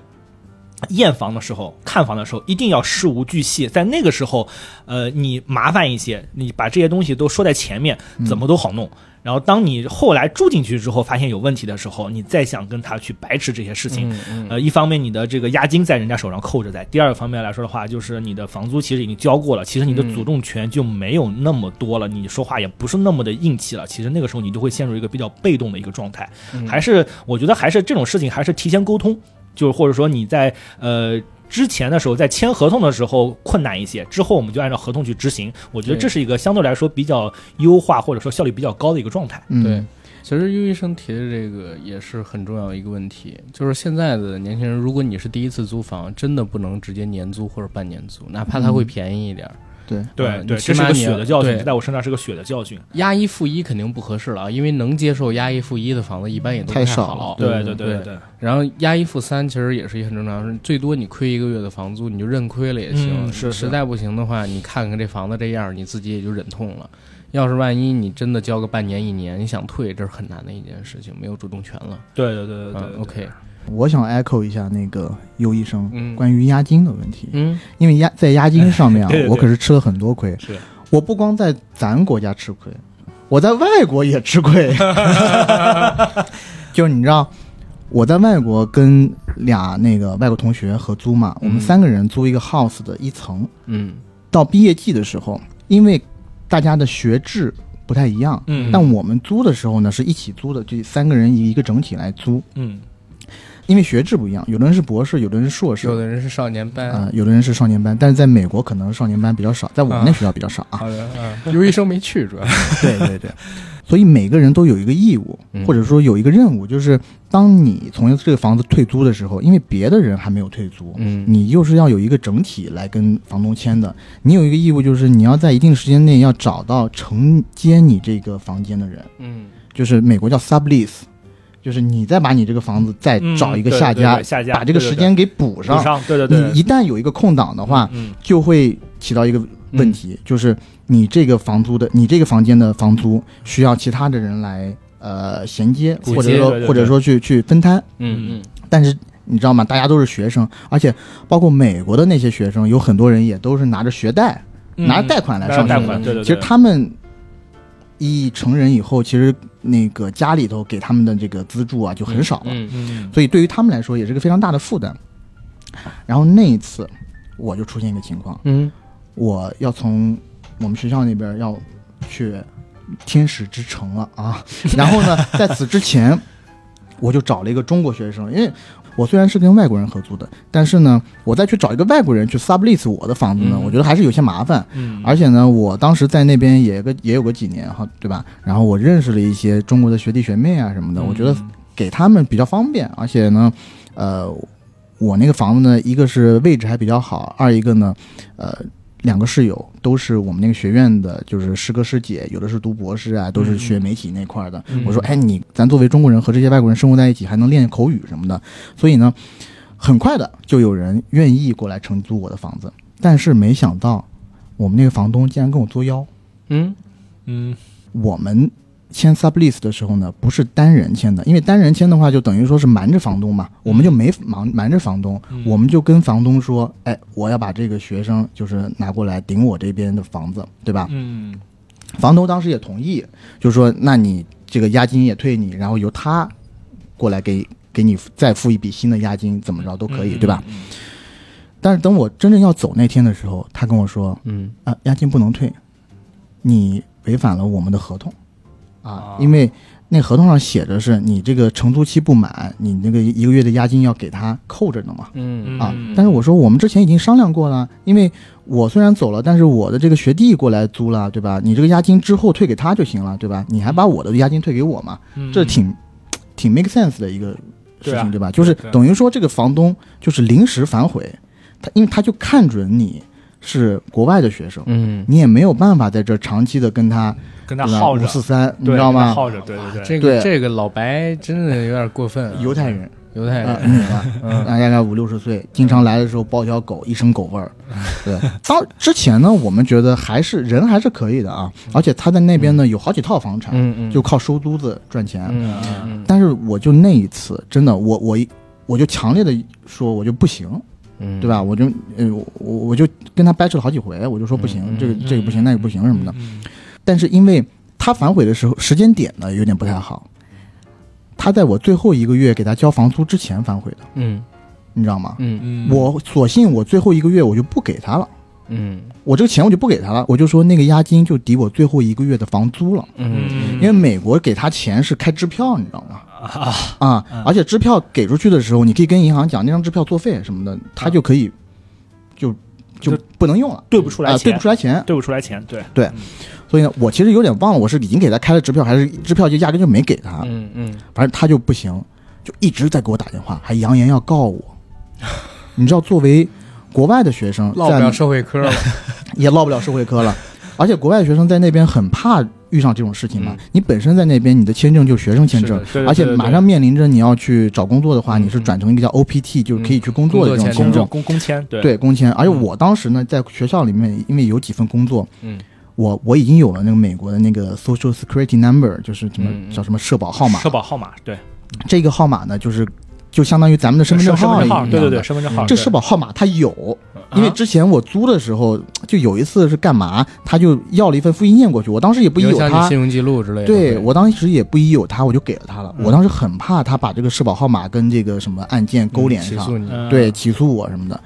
验房的时候、看房的时候，一定要事无巨细。在那个时候，呃，你麻烦一些，你把这些东西都说在前面，怎么都好弄。然后当你后来住进去之后，发现有问题的时候，你再想跟他去白吃这些事情，嗯嗯呃，一方面你的这个押金在人家手上扣着在，第二个方面来说的话，就是你的房租其实已经交过了，其实你的嗯主动权就没有那么多了，你说话也不是那么的硬气了。其实那个时候你就会陷入一个比较被动的一个状态。嗯还是我觉得还是这种事情还是提前沟通，就是或者说你在呃。之前的时候，在签合同的时候困难一些，之后我们就按照合同去执行。我觉得这是一个相对来说比较优化或者说效率比较高的一个状态。嗯，对，其实优医生提的这个也是很重要一个问题，就是现在的年轻人，如果你是第一次租房，真的不能直接年租或者半年租，哪怕它会便宜一点儿。对，对对，这是个血的教训，在我身上是个血的教训。押一付一肯定不合适了啊，因为能接受押一付一的房子一般也都太少。了对对对对，然后押一付三其实也是一个很正常，最多你亏一个月的房租，你就认亏了也行。嗯是是实在不行的话，你看看这房子这样，你自己也就忍痛了。要是万一你真的交个半年一年，你想退，这是很难的一件事情，没有主动权了。对对对对对嗯对。，OK，我想 echo 一下那个优医生嗯关于押金的问题，嗯因为押在押金上面啊对 对，对我可是吃了很多亏。是我不光在咱国家吃亏，我在外国也吃亏。就是你知道，我在外国跟俩那个外国同学合租嘛，我们嗯三个人租一个 house 的一层。嗯到毕业季的时候，因为大家的学制不太一样，嗯但我们租的时候呢是一起租的，就三个人一个整体来租。嗯因为学制不一样，有的人是博士，有的人是硕士，有的人是少年班。啊、有的人是少年班，但是在美国可能少年班比较少，在我们那学校比较少啊。好的，嗯，优医生没去，主要。对对对，所以每个人都有一个义务，嗯。或者说有一个任务，就是当你从这个房子退租的时候，因为别的人还没有退租，嗯。你又是要有一个整体来跟房东签的。你有一个义务，就是你要在一定时间内要找到承接你这个房间的人，嗯。就是美国叫 sublease，就是你再把你这个房子再嗯找一个下家，对下家把这个时间给补上。补上，对对对，你一旦有一个空档的话，嗯就会起到一个问题，就是你这个房租的，你这个房间的房租需要其他的人来呃衔接，或者说或者说去去分摊。嗯嗯但是你知道吗？大家都是学生，而且包括美国的那些学生，有很多人也都是拿着学贷、嗯拿着贷款来上学的。贷款，对对对，其实他们一成人以后，其实那个家里头给他们的这个资助啊就很少了。嗯嗯所以对于他们来说也是个非常大的负担。然后那一次，我就出现一个情况，嗯我要从我们学校那边要去天使之城了啊。然后呢，在此之前，我就找了一个中国学生，因为我虽然是跟外国人合租的，但是呢，我再去找一个外国人去 sublease 我的房子呢，嗯我觉得还是有些麻烦。嗯，而且呢，我当时在那边也个也有个几年哈，对吧？然后我认识了一些中国的学弟学妹啊什么的，我觉得给他们比较方便，而且呢，呃，我那个房子呢，一个是位置还比较好，二一个呢，呃，两个室友都是我们那个学院的，就是师哥师姐，有的是读博士啊，都是学媒体那块儿的。嗯。我说，哎，你咱作为中国人和这些外国人生活在一起，还能练口语什么的，所以呢，很快的就有人愿意过来承租我的房子，但是没想到我们那个房东竟然跟我作妖。嗯。嗯。我们签 sublease 的时候呢，不是单人签的，因为单人签的话，就等于说是瞒着房东嘛，我们就没瞒瞒着房东，嗯我们就跟房东说，哎，我要把这个学生就是拿过来顶我这边的房子，对吧？嗯房东当时也同意，就说那你这个押金也退你，然后由他过来给给你再付一笔新的押金，怎么着都可以，对吧？？嗯但是等我真正要走那天的时候，他跟我说，嗯啊，押金不能退，你违反了我们的合同啊啊，因为那合同上写着是你这个承租期不满，你那个一个月的押金要给他扣着的嘛。嗯啊嗯，但是我说我们之前已经商量过了，因为我虽然走了，但是我的这个学弟过来租了，对吧？你这个押金之后退给他就行了，对吧？你还把我的押金退给我嘛？嗯这挺挺 make sense 的一个事情，对吧？就是等于说这个房东就是临时反悔，他因为他就看准你是国外的学生，嗯，你也没有办法在这儿长期的跟他跟他耗着。五，四三，你知道吗？耗着，对对对，这个这个老白真的有点过分啊，犹太人，犹太啊，人，女的，嗯。大概五六十岁，经常来的时候抱条狗，一身狗味儿。对，当之前呢，我们觉得还是人还是可以的啊，而且他在那边呢有好几套房产，嗯嗯，就靠收租子赚钱。嗯嗯但是我就那一次，真的，我我我就强烈的说，我就不行，嗯，对吧？我就呃，我我就跟他掰扯了好几回，我就说不行，嗯这个这个不行，那个不行什么的。嗯但是因为他反悔的时候时间点呢有点不太好，他在我最后一个月给他交房租之前反悔的，嗯你知道吗？嗯嗯，我索性我最后一个月我就不给他了，嗯。我这个钱我就不给他了，我就说那个押金就抵我最后一个月的房租了。嗯。因为美国给他钱是开支票，你知道吗？啊，啊嗯，而且支票给出去的时候，你可以跟银行讲那张支票作废什么的，他就可以就就就不能用了，啊，对不出来钱，对不出来钱。对不出来钱，对。对，所以呢，我其实有点忘了，我是已经给他开了支票，还是支票就压根就没给他。嗯嗯。反正他就不行，就一直在给我打电话，还扬言要告我。你知道，作为国外的学生，在落不了社会科了，也落不了社会科了，而且国外学生在那边很怕遇上这种事情嘛。嗯。你本身在那边，你的签证就是学生签证。而且马上面临着你要去找工作的话，嗯你是转成一个叫 OPT，就是可以去工作的这种签证签证。公公签，对。对，工签。而且嗯。我当时呢，在学校里面，因为有几份工作，嗯。我我已经有了那个美国的那个 Social Security Number，就是什么叫什么社保号码。社保号码，对，这个号码呢，就是就相当于咱们的身份证号，号一样对对对，身份证号，这社保号码它有，因为啊之前我租的时候就有一次是干嘛，他就要了一份复印件过去，我当时也不疑有他。信，用记录之类的，对我当时也不疑有他，我就给了他了。嗯。我当时很怕他把这个社保号码跟这个什么案件勾连上，对，起诉我什么的。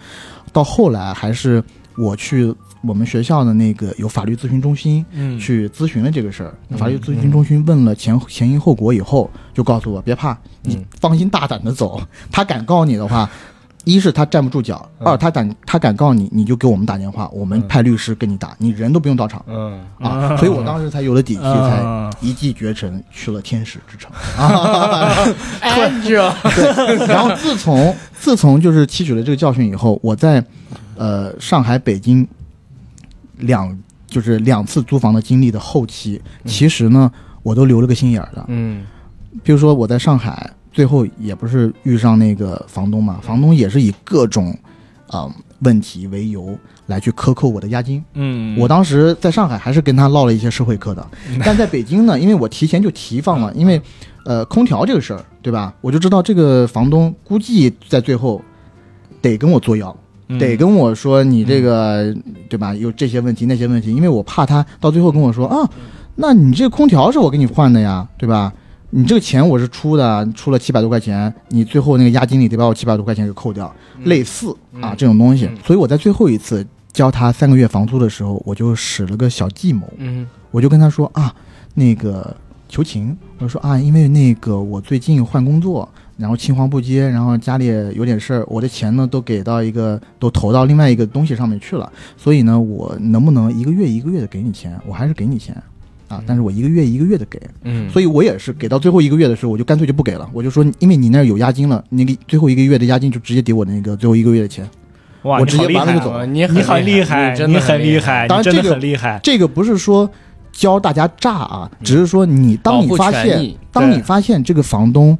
到后来还是我去我们学校的那个有法律咨询中心嗯，去咨询了这个事儿，嗯。法律咨询中心问了前前因后果以后，就告诉我别怕，你嗯放心大胆的走。他敢告你的话，一是他站不住脚，嗯。二他敢他敢告你，你就给我们打电话，我们嗯派律师跟你打，你人都不用到场。嗯。啊。所以我当时才有了底气，才嗯一骑绝尘去了天使之城。啊。对，然后自从自从就是吸取了这个教训以后，我在呃上海、北京两就是两次租房的经历的后期，其实呢我都留了个心眼儿的。嗯比如说我在上海，最后也不是遇上那个房东嘛，房东也是以各种啊、呃问题为由来去克扣我的押金。嗯，我当时在上海还是跟他唠了一些社会课的，但在北京呢，因为我提前就提放了，因为呃空调这个事儿，对吧？我就知道这个房东估计在最后得跟我作妖，嗯得跟我说你这个对吧？有这些问题那些问题，因为我怕他到最后跟我说啊，那你这个空调是我给你换的呀，对吧？你这个钱我是出的，出了七百多块钱，你最后那个押金里得把我七百多块钱给扣掉，类似啊嗯这种东西嗯。所以我在最后一次交他三个月房租的时候，我就使了个小计谋，嗯我就跟他说啊，那个求情，我说啊，因为那个我最近换工作，然后青黄不接，然后家里有点事儿，我的钱呢都给到一个都投到另外一个东西上面去了，所以呢，我能不能一个月一个月的给你钱？我还是给你钱啊，但是我一个月一个月的给，嗯，所以我也是给到最后一个月的时候，我就干脆就不给了，我就说，因为你那儿有押金了，那个最后一个月的押金就直接抵我那个最后一个月的钱。哇，我直接你好厉害啊拔了就走。了你你很厉害，你很厉害，当然这个很厉害。这个不是说教大家诈啊，只是说你当你发现，当你发现这个房东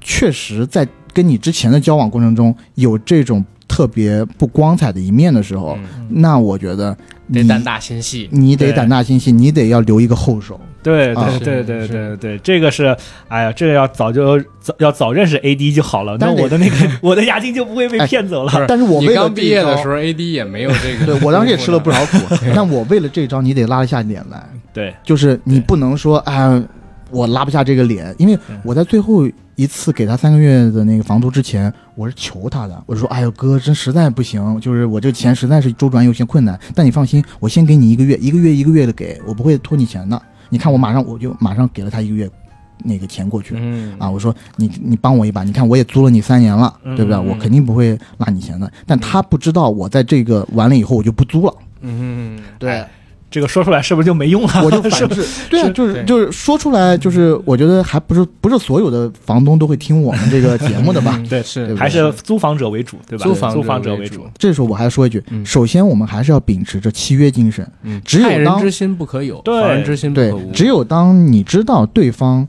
确实在跟你之前的交往过程中有这种特别不光彩的一面的时候，嗯那我觉得你得胆大心细。你得胆大心细，你得要留一个后手。对啊对对对对对，这个是，哎呀，这个要早就早要早认识 AD 就好了，那但我的那个我的押金就不会被哎骗走了。但是我刚毕业的时候，，AD 也没有这个。对我当时也吃了不少苦，但我为了这招，你得拉得下脸来。对，就是你不能说哎，我拉不下这个脸，因为我在最后一次给他三个月的那个房租之前，我是求他的，我说哎呦哥，真实在不行，就是我这个钱实在是周转有些困难，但你放心，我先给你一个月，一个月一个月的给，我不会拖你钱的。你看我马上我就马上给了他一个月那个钱过去。嗯啊，我说你你帮我一把，你看我也租了你三年了，嗯对不对？嗯我肯定不会拉你钱的。但他不知道，我在这个完了以后我就不租了，嗯，对，这个说出来是不是就没用了？我就反制，对啊，就是就是说出来，就是我觉得还不是不是所有的房东都会听我们这个节目的吧？对是对还是租房者为主，对吧？租房租房者为为主。。这时候我还说一句，嗯首先我们还是要秉持着契约精神，嗯，只有当害人之心不可有，对防人之心不对可无。，只有当你知道对方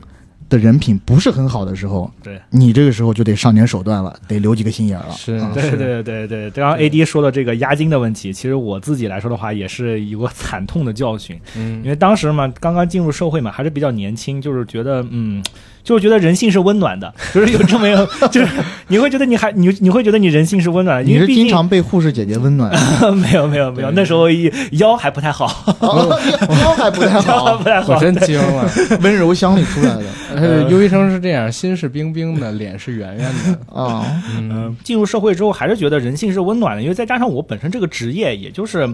的人品不是很好的时候，对。你这个时候就得上点手段了，得留几个心眼儿了。是啊对对对对，刚刚 AD 说的这个押金的问题，其实我自己来说的话，也是有个惨痛的教训。嗯。因为当时嘛，刚刚进入社会嘛，还是比较年轻，就是觉得，嗯，就是觉得人性是温暖的，就是有这么一个，就是你会觉得你还你你会觉得你人性是温暖的，你是因为经常被护士姐姐温暖，没有没有没有，那时候一腰还不太好，哦腰还不太腰还好不，太我好。真惊了。温柔乡里出来的呃，优医生是这样，心是冰冰的，脸是圆圆的。啊。嗯嗯，进入社会之后，还是觉得人性是温暖的，因为再加上我本身这个职业，也就是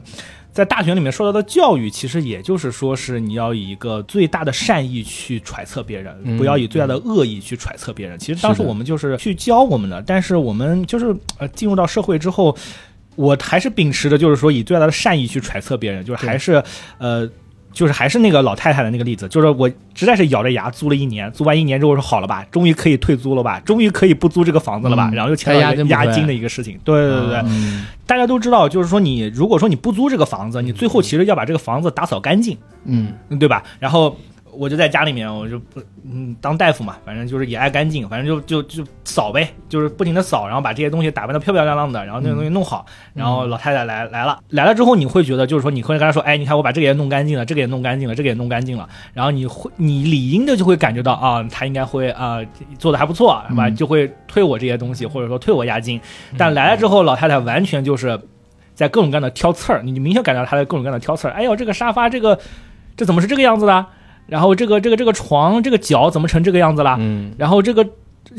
在大学里面受到的教育，其实也就是说是你要以一个最大的善意去揣测别人，嗯不要以最大的恶意去揣测别人。其实当时我们就是去教我们的，但是我们就是呃进入到社会之后，我还是秉持着就是说以最大的善意去揣测别人，就是还是呃。就是还是那个老太太的那个例子，就是我实在是咬着牙租了一年，租完一年之后说好了吧，终于可以退租了吧，终于可以不租这个房子了吧，嗯然后又签了押金的一个事情。对对对对，嗯大家都知道，就是说你如果说你不租这个房子，你最后其实要把这个房子打扫干净，嗯嗯对吧？然后我就在家里面，我就不嗯当大夫嘛，反正就是也爱干净，反正就就就扫呗，就是不停的扫，然后把这些东西打扮的漂漂亮亮的，然后那个东西弄好，然后老太太来来了，来了之后你会觉得就是说你会跟她说，哎，你看我把这个也弄干净了，这个也弄干净了，这个也弄干净了，然后你会你理应的就会感觉到啊，她应该会啊、做的还不错，是吧？嗯就会退我这些东西，或者说退我押金，但来了之后，老太太完全就是。在各种各样的挑刺儿，你就明显感觉到她在各种各样的挑刺儿。哎呦，这个沙发，这个这怎么是这个样子的？然后这个这个这个床，这个脚怎么成这个样子了？嗯然后这个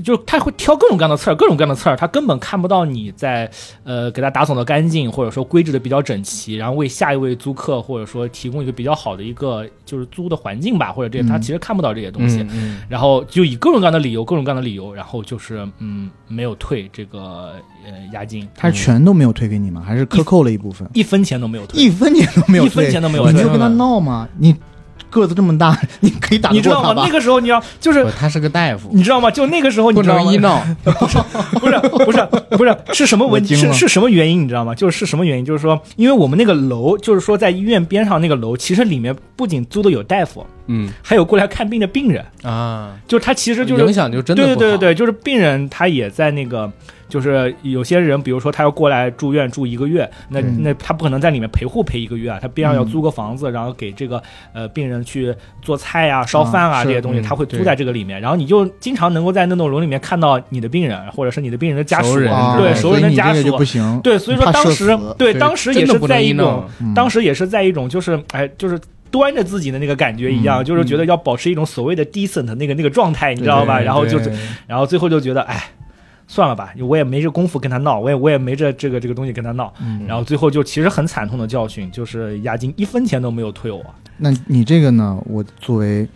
就是他会挑各种各样的刺儿，各种各样的刺儿，他根本看不到你在呃给他打扫的干净，或者说规制的比较整齐，然后为下一位租客或者说提供一个比较好的一个就是租的环境吧，或者这些，嗯他其实看不到这些东西。嗯嗯然后就以各种各样的理由，各种各样的理由，然后就是嗯没有退这个呃押金，他是全都没有退给你吗？还是克扣了一部分？一分钱都没有退。一分钱都没有退，一分钱都没有退你就跟他闹嘛？你个子这么大，你可以打你知道吗？那？个时候你要就是，他是个大夫，你知道吗？就那个时候你知道吗能医闹。不是不是不是是什么 问题是是什么原因你知道吗？就是是什么原因？就是说，因为我们那个楼，就是说在医院边上那个楼，其实里面不仅租的有大夫，嗯还有过来看病的病人，啊，就他其实就是影响就真的对对对对，就是病人他也在那个，就是有些人，比如说他要过来住院住一个月，那嗯那他不可能在里面陪护陪一个月啊，他边上要嗯租个房子，然后给这个呃病人去做菜啊、烧饭啊是这些东西，嗯他会租在这个里面，然后你就经常能够在那栋楼里面看到你的病人，或者是你的病人的家属对熟人的家属不行。对，所以说当时对对当时也是在一种嗯当时也是在一种就是哎就是。端着自己的那个感觉一样，嗯就是觉得要保持一种所谓的 decent 那个那个状态，你知道吧？然后就是然后最后就觉得，哎，算了吧，我也没这功夫跟他闹，我也我也没这这个这个东西跟他闹。嗯然后最后就其实很惨痛的教训，就是押金一分钱都没有退我。那你这个呢？我作为，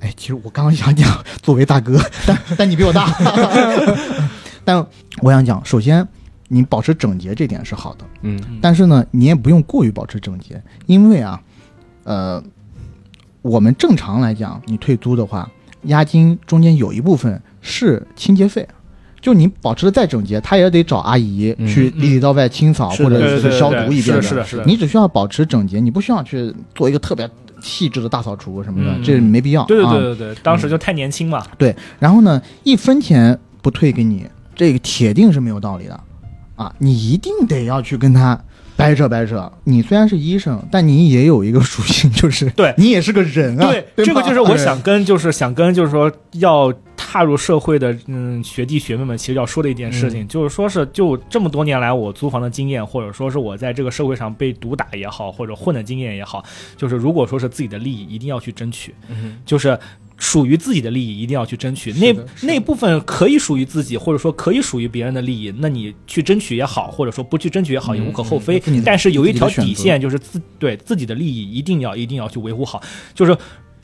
哎，其实我刚刚想讲 作为大哥，但但你比我大。但我想讲，首先你保持整洁这点是好的，嗯但是呢，你也不用过于保持整洁，因为啊，呃，我们正常来讲，你退租的话，押金中间有一部分是清洁费。就你保持的再整洁，他也得找阿姨嗯去里里到外清扫，或者是消毒一遍是的是的是的你只需要保持整洁，你不需要去做一个特别细致的大扫除什么的，嗯这没必要。对对啊对对对，当时就太年轻嘛。对然后呢，一分钱不退给你，这个铁定是没有道理的，啊，你一定得要去跟他掰扯掰扯。你虽然是医生，但你也有一个属性，就是对你也是个人啊。对，对这个就是我想跟就是想跟就是说要踏入社会的嗯学弟学妹们，其实要说的一件事情，就是说是就这么多年来我租房的经验，或者说是我在这个社会上被毒打也好，或者混的经验也好，就是如果说是自己的利益，一定要去争取，嗯就是。属于自己的利益一定要去争取，那那部分可以属于自己，或者说可以属于别人的利益，那你去争取也好，或者说不去争取也好，也无可厚非。嗯嗯嗯但是有一条底线，就是自对自己的利益一定要一定要去维护好。就是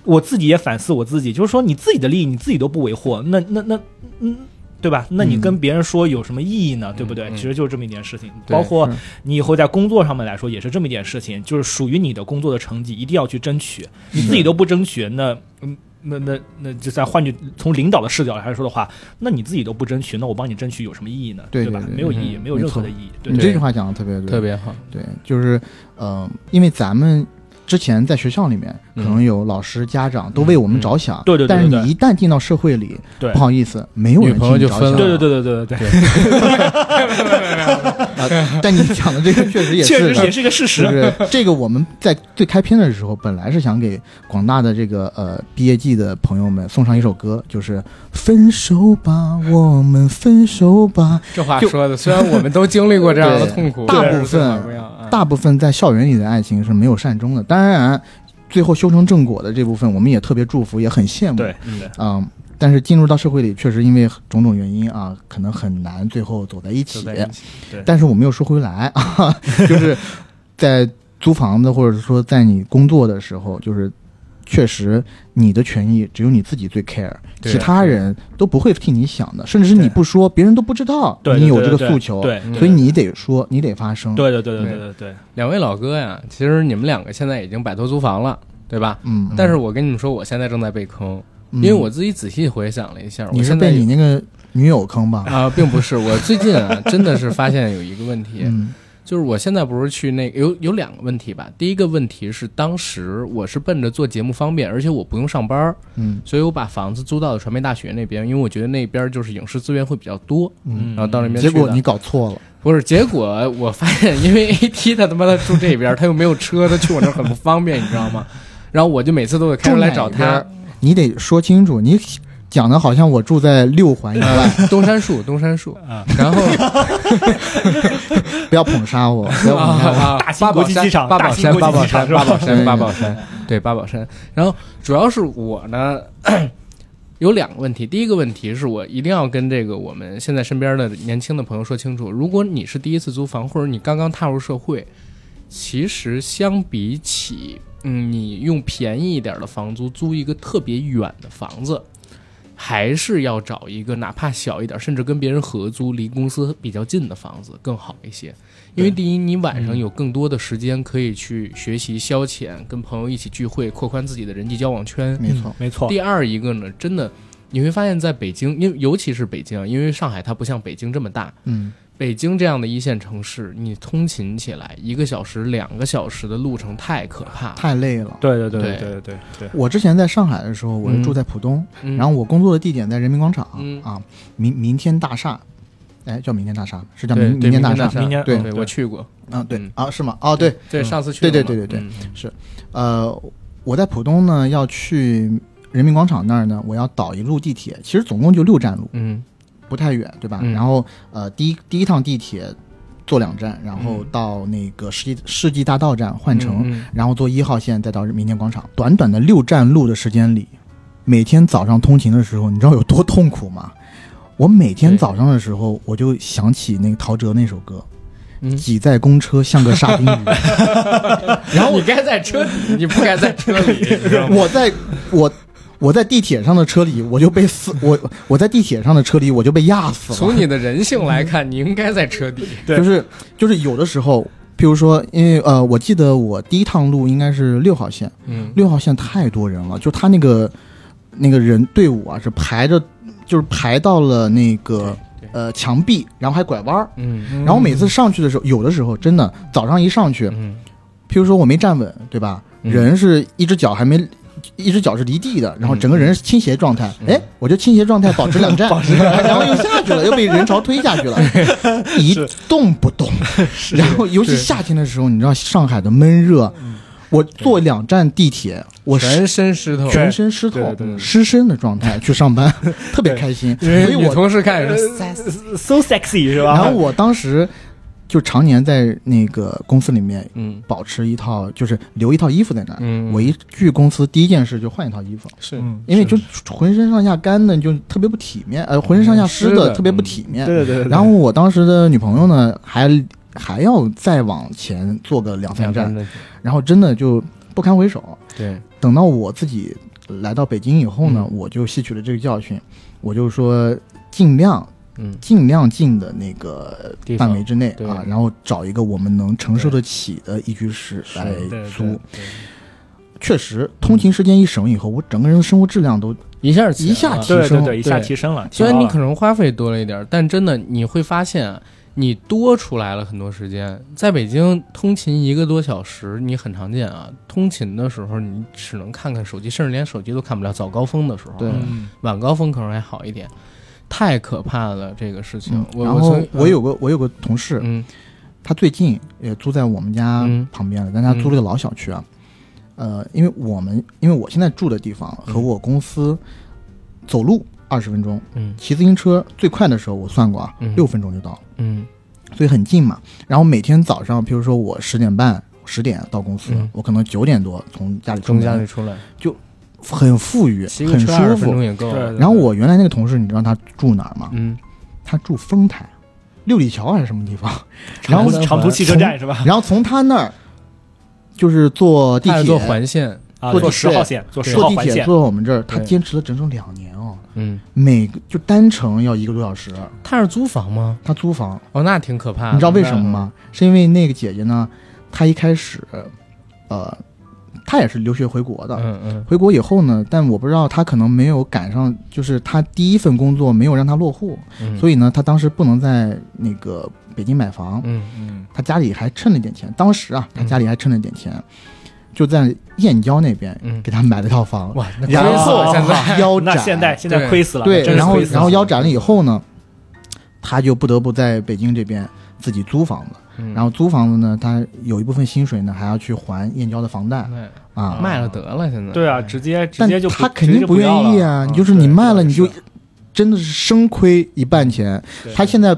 我自己也反思我自己，就是说你自己的利益你自己都不维护，那那那嗯。对吧？那你嗯跟别人说有什么意义呢？对不对？嗯其实就是这么一件事情。对包括你以后在工作上面来说，也是这么一件事情，就是属于你的工作的成绩，一定要去争取。你自己都不争取，那嗯，那那那就再换句从领导的视角来说的话，那你自己都不争取，那我帮你争取有什么意义呢？吧？对对对没有意义，嗯没有任何的意义。对你这句话讲的特别对，特别好，对，就是呃，因为咱们之前在学校里面，可能有老师、家长都为我们着想，嗯对对对但是你一旦进到社会里，对。不好意思，没有人女朋友替你着想。就分了。对对对对对对。对，啊，但你讲的这个确实也是，确实也是一个事就实。是这个我们在最开篇的时候，本来是想给广大的这个呃毕业季的朋友们送上一首歌，就是“分手吧，我们分手吧 这话就说的，虽然我们都经历过这样的对痛苦，大部分不要啊”。大部分在校园里的爱情是没有善终的，当然，最后修成正果的这部分，我们也特别祝福，也很羡慕。对嗯但是进入到社会里，确实因为种种原因啊，可能很难最后走在一起。就在一起，但是我们又说回来啊，就是在租房子或者说在你工作的时候，就是确实你的权益只有你自己最 care，其他人都不会替你想的，甚至是你不说，别人都不知道你有这个诉求。对，嗯所以你得说，你得发声。，对对对对对对对，两位老哥呀，其实你们两个现在已经摆脱租房了，对吧？嗯，但是我跟你们说，我现在正在被坑，嗯因为我自己仔细回想了一下，你是我现在被你那个女友坑吧？啊、并不是，我最近啊，真的是发现有一个问题，嗯就是我现在不是去那个有有两个问题吧。第一个问题是，当时我是奔着做节目方便，而且我不用上班儿，嗯所以我把房子租到了传媒大学那边，因为我觉得那边就是影视资源会比较多。嗯，然后到那边去结果你搞错了。不是，结果我发现，因为 AT 他他妈的住这边，他又没有车，他去我那儿很不方便，你知道吗？然后我就每次都得开车来找他。你得说清楚，你讲的好像我住在六环以外，呃，东山树，东山树，啊，然后 不要捧杀我，不要捧杀我。啊，大兴八宝山国际机场八宝山，八宝山，八宝山，对八宝山，对，八宝山。然后主要是我呢，有两个问题。第一个问题是我一定要跟这个我们现在身边的年轻的朋友说清楚，如果你是第一次租房，或者你刚刚踏入社会，其实相比起，嗯，你用便宜一点的房租租一个特别远的房子。还是要找一个哪怕小一点，甚至跟别人合租、离公司比较近的房子更好一些。因为第一，你晚上有更多的时间可以去学习、消遣，跟朋友一起聚会，扩宽自己的人际交往圈。没错，没错，第二一个呢，真的你会发现在北京，因为尤其是北京啊，因为上海它不像北京这么大，嗯，北京这样的一线城市，你通勤起来一个小时、两个小时的路程太可怕，太累了。对对对对对对对。我之前在上海的时候，我是住在浦东，然后我工作的地点在人民广场啊，明明天大厦，哎，叫明天大厦，是叫明明天大厦。明天，对，我去过。嗯，对啊，是吗？哦，对对，上次去，对对对对对，是。呃，我在浦东呢，要去人民广场那儿呢，我要倒一路地铁，其实总共就六站路。嗯。不太远，对吧？嗯然后呃，第一第一趟地铁坐两站，然后嗯到那个世纪世纪大道站换乘，然后坐一号线再到明天广场。短短的六站路的时间里，每天早上通勤的时候，你知道有多痛苦吗？我每天早上的时候，我就想起那个陶喆那首歌，嗯挤在公车像个沙丁鱼。然后你该在车底，你不该在车里？我在我我在地铁上的车里，我就被死我我在地铁上的车里，我就被压死了。从你的人性来看，你应该在车底。对就是就是有的时候，譬如说，因为呃，我记得我第一趟路应该是六号线，嗯六号线太多人了，就他那个那个人队伍啊是排着，就是排到了那个呃墙壁，然后还拐弯儿。嗯然后每次上去的时候，有的时候真的早上一上去，嗯譬如说我没站稳，对吧？嗯人是一只脚还没，一只脚是离地的，然后整个人是倾斜状态。嗯哎，我就倾斜状态 保持两站，然后又下去了，又被人潮推下去了，一动不动。然后尤其夏天的时候，你知道上海的闷热，我坐两站地铁，我全身湿透，全身湿透湿身的状态 去上班，特别开心。所以我女同事看着说呃 so sexy 是吧？然后我当时就常年在那个公司里面嗯。保持一套，就是留一套衣服在那儿。嗯，我一去公司，第一件事就换一套衣服，是。嗯，因为就浑身上下干的就特别不体面，呃，浑身上下湿湿的的。特别不体面。对对然后我当时的女朋友呢，还还要再往前坐个两三站，然后真的就不堪回首。对，等到我自己来到北京以后呢，嗯。我就吸取了这个教训，我就说尽量嗯尽量进的那个范围之内啊，然后找一个我们能承受得起的一居室来租。确实，通勤时间一省以后，我整个人的生活质量都一下一下提升对对对，一下提升了。虽然你可能能花费多了一点，但真的你会发现啊，你多出来了很多时间。在北京通勤一个多小时，你很常见啊。通勤的时候，你只能看看手机，甚至连手机都看不了。早高峰的时候，对嗯晚高峰可能还好一点。太可怕了，这个事情。嗯然后我有个我有个同事，嗯。他最近也租在我们家嗯。旁边了，但他租了个老小区啊。呃，因为我们因为我现在住的地方和嗯我公司走路二十分钟，嗯。骑自行车最快的时候我算过啊，嗯。六分钟就到了，嗯。所以很近嘛。然后每天早上，比如说我十点半、十点到公司，嗯。我可能九点多从家里出从，家里出来，很富裕，很舒服。然后我原来那个同事，你知道他住哪儿吗？嗯，他住丰台，六里桥还是什么地方？然后长途长途汽车站是吧？然后从他那儿就是坐地铁，坐环线，啊，坐十号线，坐十坐地铁号环线，坐到我们这儿，他坚持了整整两年哦，嗯，每个就单程要一个多小时。他是租房吗？他租房，哦，那挺可怕的。你知道为什么吗？是因为那个姐姐呢，她一开始，呃，她也是留学回国的。嗯嗯回国以后呢，但我不知道他可能没有赶上，就是他第一份工作没有让他落户，嗯，所以呢，他当时不能在那个北京买房，嗯嗯，他家里还趁了点钱。当时啊，他家里还趁了点钱，就在燕郊那边嗯给他买了套房。哇，那然亏死后了现在。那腰斩，现在现在亏死了，对，然后然后腰斩了以后呢，他就不得不在北京这边自己租房子。嗯。然后租房子呢，他有一部分薪水呢，还要去还燕郊的房贷。卖啊。卖了得了，现在。对啊，直接直但接就他肯定不愿意啊，你就是你卖了，你就真的是生亏一半钱。他现在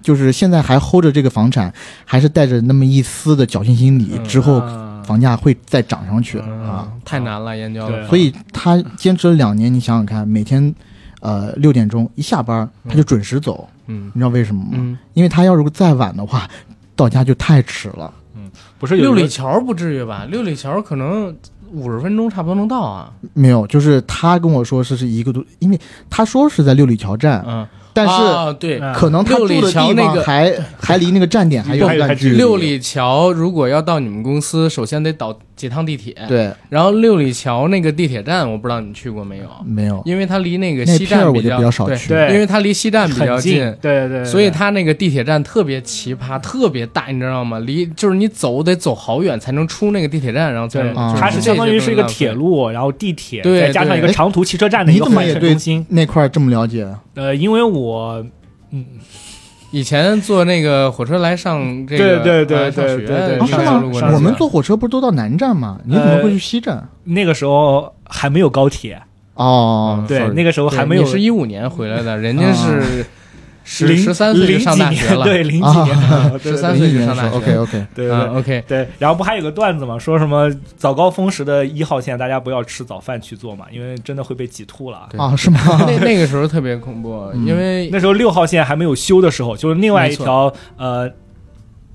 就是现在还 hold 着这个房产，还是带着那么一丝的侥幸心理，嗯之后啊。房价会再涨上去嗯。啊。太难了，燕郊所以他坚持了两年，你想想看，每天呃六点钟一下班，他就准时走，嗯。你知道为什么吗？嗯，因为他要如果再晚的话，到家就太迟了。嗯不是六里桥不至于吧？六里桥可能五十分钟差不多能到啊。没有，就是他跟我说是是一个多，因为他说是在六里桥站，嗯，但是啊对，嗯可能他住六里的地桥那个还还离那个站点还有一段距离。六里桥如果要到你们公司，首先得倒几趟地铁。，对，然后六里桥那个地铁站，我不知道你去过没有，没有因为它离那个西站较我就比较少对去。对因为它离西站比较很近，对对对，所以它那个地铁站特别奇葩，特别大，你知道吗？离就是你走得走好远才能出那个地铁站，然后才对能。啊它是相当于是一个铁路，然后地铁对再加上一个长途汽车站的一你个换怎么也对乘中心。那块儿这么了解？呃，因为我嗯，以前坐那个火车来上这个对对对对对是吗？我们坐火车不是都到南站吗？你怎么会去西站？那个时候还没有高铁，哦，对，那个时候还没有你是一五年回来的，人家是十零十三岁就上大学了，对，零几年，十三岁就上大学，OK OK，对啊 OK，对，然后不还有个段子嘛，说什么早高峰时的一号线，大家不要吃早饭去做嘛，因为真的会被挤吐了。对啊，是吗？那那个时候特别恐怖，嗯因为那时候六号线还没有修的时候，就是另外一条呃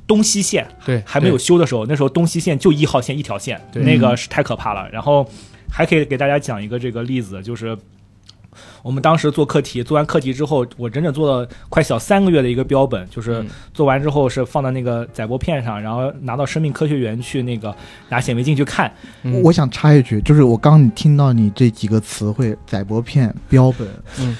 东西线对还没有修的时候，那时候东西线就一号线一条线，对那个是太可怕了。然后还可以给大家讲一个这个例子，就是。我们当时做课题，做完课题之后，我整整做了快小三个月的一个标本，就是嗯做完之后是放到那个载玻片上，然后拿到生命科学园去那个拿显微镜去看。嗯我想插一句，就是我刚你听到你这几个词汇，载玻片、标本，嗯，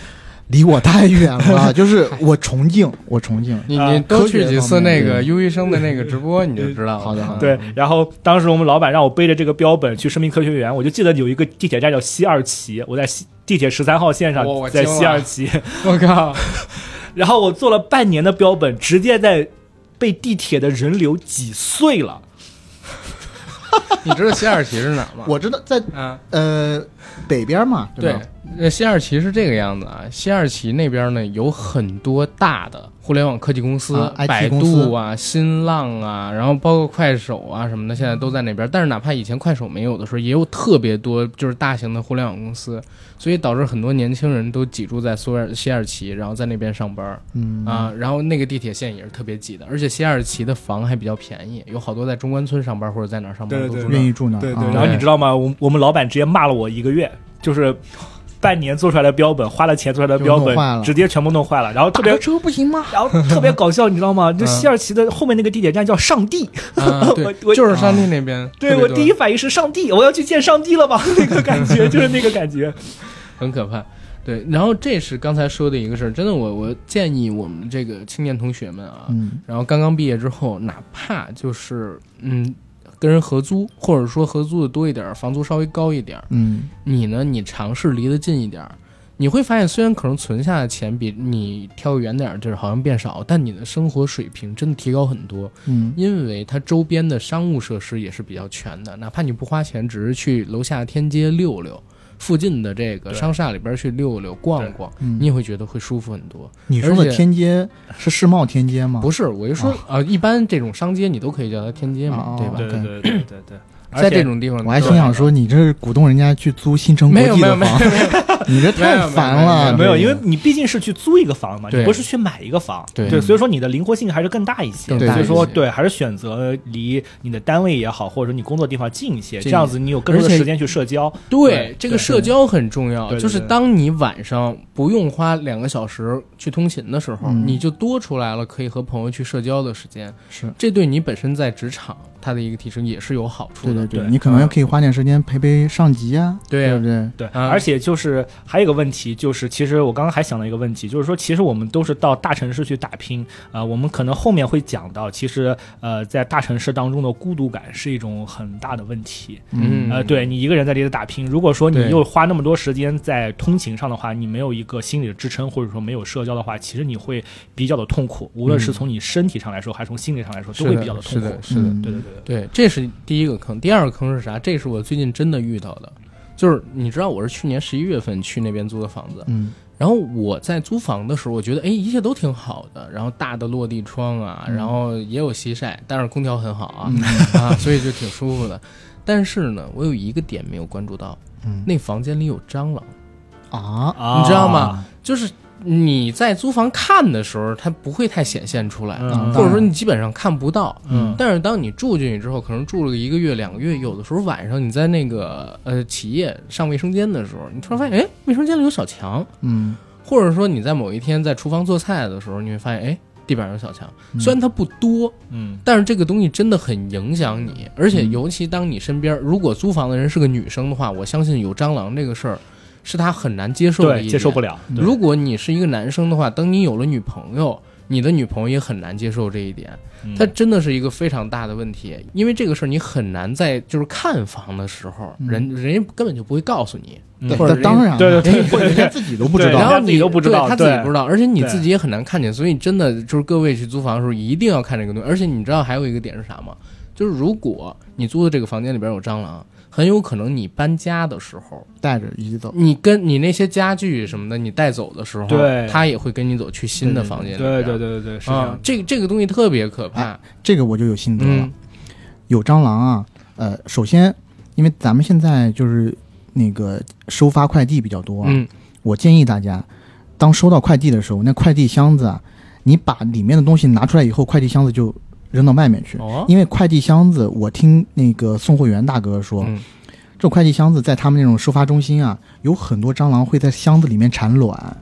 离我太远了，就是我崇敬，我崇敬。你啊你多去几次那个优医生的那个直播，你就知道了。好的好的对，然后当时我们老板让我背着这个标本去生命科学园，我就记得有一个地铁站叫西二旗，我在西地铁十三号线上在西二旗，我靠，然后我做了半年的标本，直接在被地铁的人流挤碎了。你知道西二旗是哪吗？我知道在嗯，呃北边嘛，对吧？，那西二旗是这个样子啊。西二旗那边呢有很多大的互联网科技公司，啊，IT 百公司度啊、新浪啊，然后包括快手啊什么的，现在都在那边。但是哪怕以前快手没有的时候，也有特别多就是大型的互联网公司，所以导致很多年轻人都挤住在苏尔西二旗，然后在那边上班。嗯啊，然后那个地铁线也是特别挤的，而且西二旗的房还比较便宜，有好多在中关村上班或者在哪儿上班对对都住那儿愿意住那儿。啊然后你知道吗？我我们老板直接骂了我一个月，就是。半年做出来的标本，花了钱做出来的标本直接全部弄坏了，然后特别打个车不行吗？然后特别搞笑，你知道吗？就嗯西二旗的后面那个地铁站叫上帝，啊，我，我就是上帝那边，对我第一反应是上帝，我要去见上帝了吧？那个感觉就是那个感觉。很可怕。对，然后这是刚才说的一个事儿，真的我，我建议我们这个青年同学们啊，嗯然后刚刚毕业之后，哪怕就是嗯跟人合租，或者说合租的多一点儿，房租稍微高一点儿，嗯你呢，你尝试离得近一点儿，你会发现虽然可能存下的钱比你挑远点儿地儿好像变少，但你的生活水平真的提高很多，嗯因为它周边的商务设施也是比较全的，哪怕你不花钱，只是去楼下天街溜溜。附近的这个商厦里边去溜溜逛逛，嗯，你也会觉得会舒服很多。你说的天街是世贸天街吗？不是，我就说哦啊、一般这种商街你都可以叫它天街嘛，哦对吧？对对对对对对，在这种地方，我还心想说，你这是鼓动人家去租新城国际的房，你这太烦了。没有，因为你毕竟是去租一个房嘛，你不是去买一个房，对。所以说你的灵活性还是更大一些。更大所以说对，还是选择离你的单位也好，或者说你工作地方近一些，这样子你有更多的时间去社交。对对这个社交很重要，对对就是当你晚上不用花两个小时去通勤的时候，嗯。你就多出来了可以和朋友去社交的时间，是。这对你本身在职场它的一个提升也是有好处的。对对对，你可能可以花点时间陪陪上级啊，对对不对？对，啊而且就是还有一个问题，就是其实我刚刚还想了一个问题，就是说其实我们都是到大城市去打拼，啊，我们可能后面会讲到，其实呃在大城市当中的孤独感是一种很大的问题。嗯。呃，对你一个人在这里打拼，如果说你又花那么多时间在通勤上的话，你没有一个心理的支撑，或者说没有社交的话，其实你会比较的痛苦，无论是嗯。从你身体上来说，还是从心理上来说，都会比较的痛苦。是的，。是的，嗯对对对对，对，这是第一个坑。第二个坑是啥？这是我最近真的遇到的，就是你知道我是去年十一月份去那边租的房子，嗯然后我在租房的时候，我觉得哎一切都挺好的，然后大的落地窗啊，嗯然后也有西晒，但是空调很好啊、嗯啊，所以就挺舒服的。但是呢，我有一个点没有关注到，嗯那房间里有蟑螂，啊，啊你知道吗？就是你在租房看的时候，它不会太显现出来，嗯或者说你基本上看不到。嗯。但是当你住进去之后，可能住了一个月、两个月，有的时候晚上你在那个呃企业上卫生间的时候，你突然发现，哎，卫生间里有小强，嗯。或者说你在某一天在厨房做菜的时候，你会发现，哎，地板上有小强。嗯。虽然它不多，嗯。但是这个东西真的很影响你，而且嗯。尤其当你身边如果租房的人是个女生的话，我相信有蟑螂这个事儿是他很难接受的一，点接受不了。如果你是一个男生的话，等你有了女朋友，你的女朋友也很难接受这一点。嗯它真的是一个非常大的问题，因为这个事儿你很难在就是看房的时候，嗯人人家根本就不会告诉你，或者当然了，对对对人家自己都不知道然后你都不知道对他自己不知道，而且你自己也很难看见，所以真的就是各位去租房的时候一定要看这个东西。而且你知道还有一个点是啥吗？就是如果你租的这个房间里边有蟑螂，很有可能你搬家的时候带着一起走。你跟你那些家具什么的，你带走的时候，对他也会跟你走去新的房间里。对对对对对，是这啊样，。这个这个东西特别可怕。这个我就有心得了。嗯有蟑螂啊，呃，首先，因为咱们现在就是那个收发快递比较多啊，嗯我建议大家，当收到快递的时候，那快递箱子啊，你把里面的东西拿出来以后，快递箱子就扔到外面去。哦，因为快递箱子，我听那个送货员大哥说，嗯。这种快递箱子在他们那种收发中心啊，有很多蟑螂会在箱子里面产卵，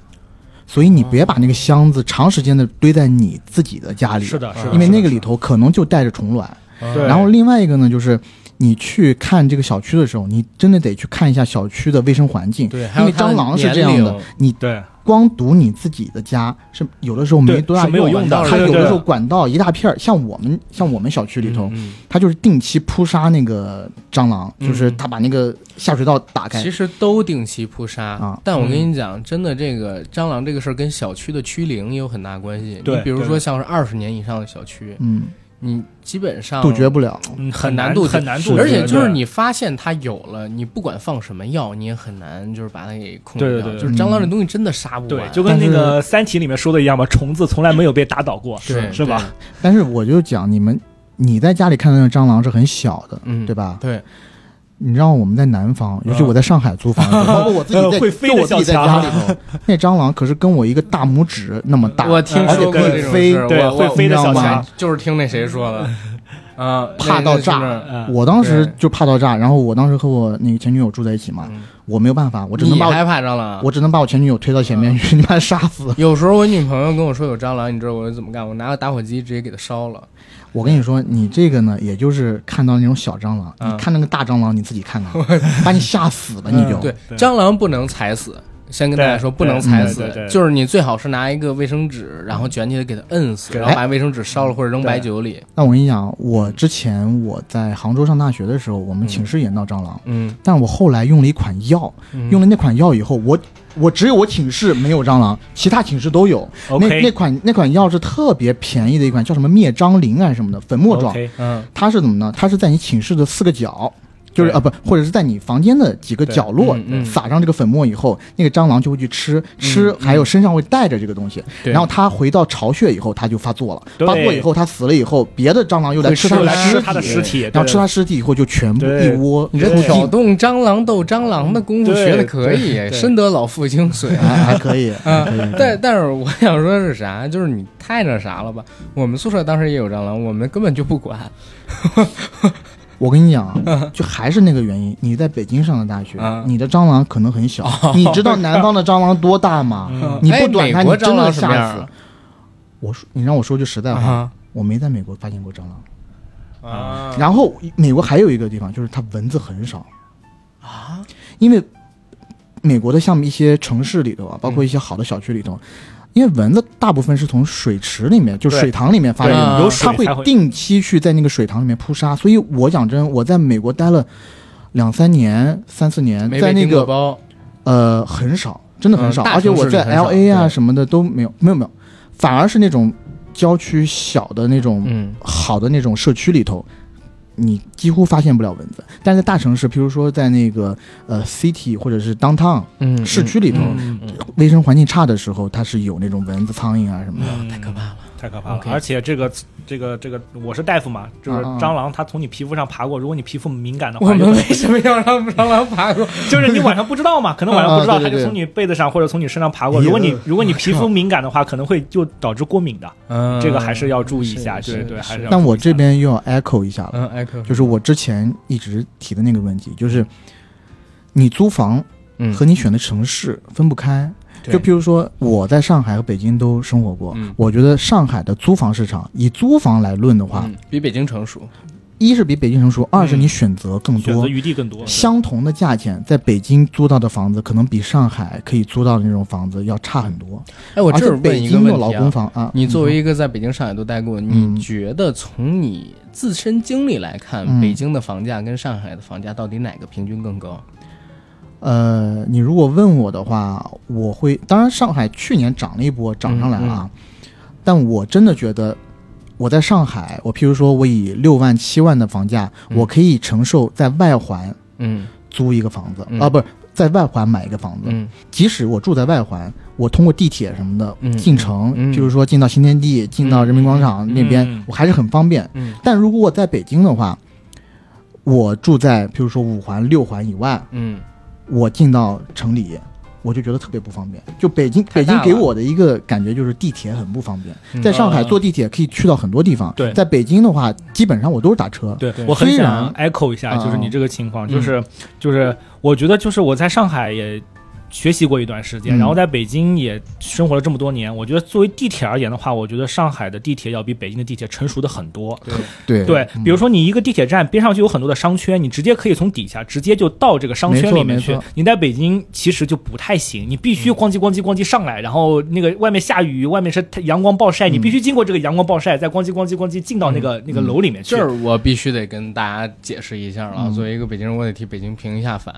所以你别把那个箱子长时间的堆在你自己的家里，是的，是的，因为那个里头可能就带着虫卵。对。然后另外一个呢，就是你去看这个小区的时候，你真的得去看一下小区的卫生环境，对，因为蟑螂是这样的，你对。光堵你自己的家是有的时候没多大是没有用的它有的时候管道一大片儿，像我们像我们小区里头，嗯它就是定期扑杀那个蟑螂，嗯就是它把那个下水道打开。其，实都定期扑杀啊但我跟你讲，真的这个蟑螂这个事儿跟小区的区龄也有很大关系。对你比如说像是二十年以上的小区，嗯，你基本上杜绝不了。嗯很难杜绝，很难杜绝，而且就是你发现它有了，你不管放什么药，你也很难就是把它给控制掉。对对对就是蟑螂这东西真的杀不完，，对就跟那个《三体》里面说的一样嘛，虫子从来没有被打倒过，是是吧？但是我就讲你们，你在家里看到那蟑螂是很小的，嗯，对吧？对，你知道我们在南方，尤其嗯我在上海租房子，包括我自己在，呃会飞我自己在家里头，那蟑螂可是跟我一个大拇指那么大，我听而且可说过这种以飞事，对会飞的小强就是听那谁说的，啊，怕到炸。我当时就怕到炸，然后我当时和我那个前女友住在一起嘛，嗯我没有办法，我只能把我你害怕蟑螂？我只能把我前女友推到前面去，你把她杀死。有时候我女朋友跟我说有蟑螂，你知道我是怎么干？我拿个打火机直接给它烧了。我跟你说，你这个呢，也就是看到那种小蟑螂，嗯你看那个大蟑螂，你自己看看，把你吓死了，你就。对，对蟑螂不能踩死。先跟大家说，不能踩死就是你最好是拿一个卫生纸，然后卷起来给它摁死，然后把卫生纸烧了或者扔白酒里。那我跟你讲，我之前我在杭州上大学的时候，我们寝室也闹蟑螂，嗯，但我后来用了一款药，嗯用了那款药以后，我我只有我寝室没有蟑螂，其他寝室都有。那那款那款药是特别便宜的一款，叫什么灭蟑灵还是什么的，粉末状。嗯它是怎么呢？它是在你寝室的四个角，就是啊不，或者是在你房间的几个角落撒上这个粉末以后，那个蟑螂就会去吃，吃嗯还有身上会带着这个东西，然后它回到巢穴以后，它就发作了。发作以后，它死了以后，别的蟑螂又来吃它的吃它尸体，然后吃它尸体以后就全部一窝你这挑动蟑螂斗蟑螂的功夫学的可以，深得老父精髓。还 还可以。但但是我想说的是啥？就是你太那啥了吧？我们宿舍当时也有蟑螂，我们根本就不管。我跟你讲啊，就还是那个原因，你在北京上的大学啊，你的蟑螂可能很小，你知道南方的蟑螂多大吗？你不短它，你真的吓死。我说，你让我说句实在话，啊我没在美国发现过蟑螂。啊！然后美国还有一个地方，就是它蚊子很少。啊，因为美国的像一些城市里头啊，包括一些好的小区里头，因为蚊子大部分是从水池里面，就水塘里面发的，有它会定期去在那个水塘里面扑杀。所以我讲真，我在美国待了两三年、三四年，在那个呃很少，真的很少，嗯而且我在城市里很少 L A 啊什么的都没有，没有没有，反而是那种郊区小的那种嗯。好的那种社区里头，你几乎发现不了蚊子。但是在大城市，譬如说在那个呃 city 或者是 downtown 嗯，市区里头嗯嗯卫生环境差的时候，它是有那种蚊子、苍蝇啊什么的。嗯太可怕了。太可怕了而且这个这个这个，我是大夫嘛，就是蟑螂它从你皮肤上爬过，如果你皮肤敏感的话，我们为什么要让蟑螂爬过？就是你晚上不知道嘛，可能晚上不知道，它就从你被子上或者从你身上爬过。如果你如果你皮肤敏感的话，可能会就导致过敏的，嗯这个还是要注意一下。对对，还是要。但我这，边又要 echo 一下了，嗯，，echo 就是我之前一直提的那个问题，就是你租房嗯和你选的城市分不开。对就比如说，我在上海和北京都生活过，嗯我觉得上海的租房市场，以租房来论的话，嗯比北京成熟，一是比北京成熟，二是你选择更多选择。余地更多。相同的价钱，在北京租到的房子，可能比上海可以租到的那种房子要差很多。哎，我这儿问一个问题啊，工房啊，你作为一个在北京、上海都待过，嗯你觉得从你自身经历来看，嗯北京的房价跟上海的房价到底哪个平均更高？呃，你如果问我的话，我会，当然上海去年涨了一波，涨上来了啊，但我真的觉得。我在上海，我譬如说，我以六万、七万的房价，嗯。我可以承受在外环嗯。租一个房子嗯。啊，不是在外环买一个房子。嗯。即使我住在外环，我通过地铁什么的嗯进城，嗯。就是说进到新天地、进到人民广场那边，嗯我还是很方便。嗯。但如果我在北京的话，我住在譬如说五环、六环以外，嗯我进到城里，我就觉得特别不方便。就北京，北京给我的一个感觉就是地铁很不方便。嗯在上海嗯坐地铁可以去到很多地方，对在北京的话，基本上我都是打车。对对我很想 echo 一下，啊就是你这个情况，嗯就是就是我觉得就是我在上海也学习过一段时间，嗯。然后在北京也生活了这么多年，我觉得作为地铁而言的话，我觉得上海的地铁要比北京的地铁成熟的很多。对。对。对，嗯。比如说你一个地铁站边上就有很多的商圈，你直接可以从底下直接就到这个商圈里面去。你在北京其实就不太行，你必须咣叽咣叽咣叽上来，然后那个外面下雨，外面是太阳光暴晒，你必须经过这个阳光暴晒，再咣叽咣叽咣叽进到那个那个楼里面去。这。儿我必须得跟大家解释一下了作为一个北京人，我得替北京平一下反，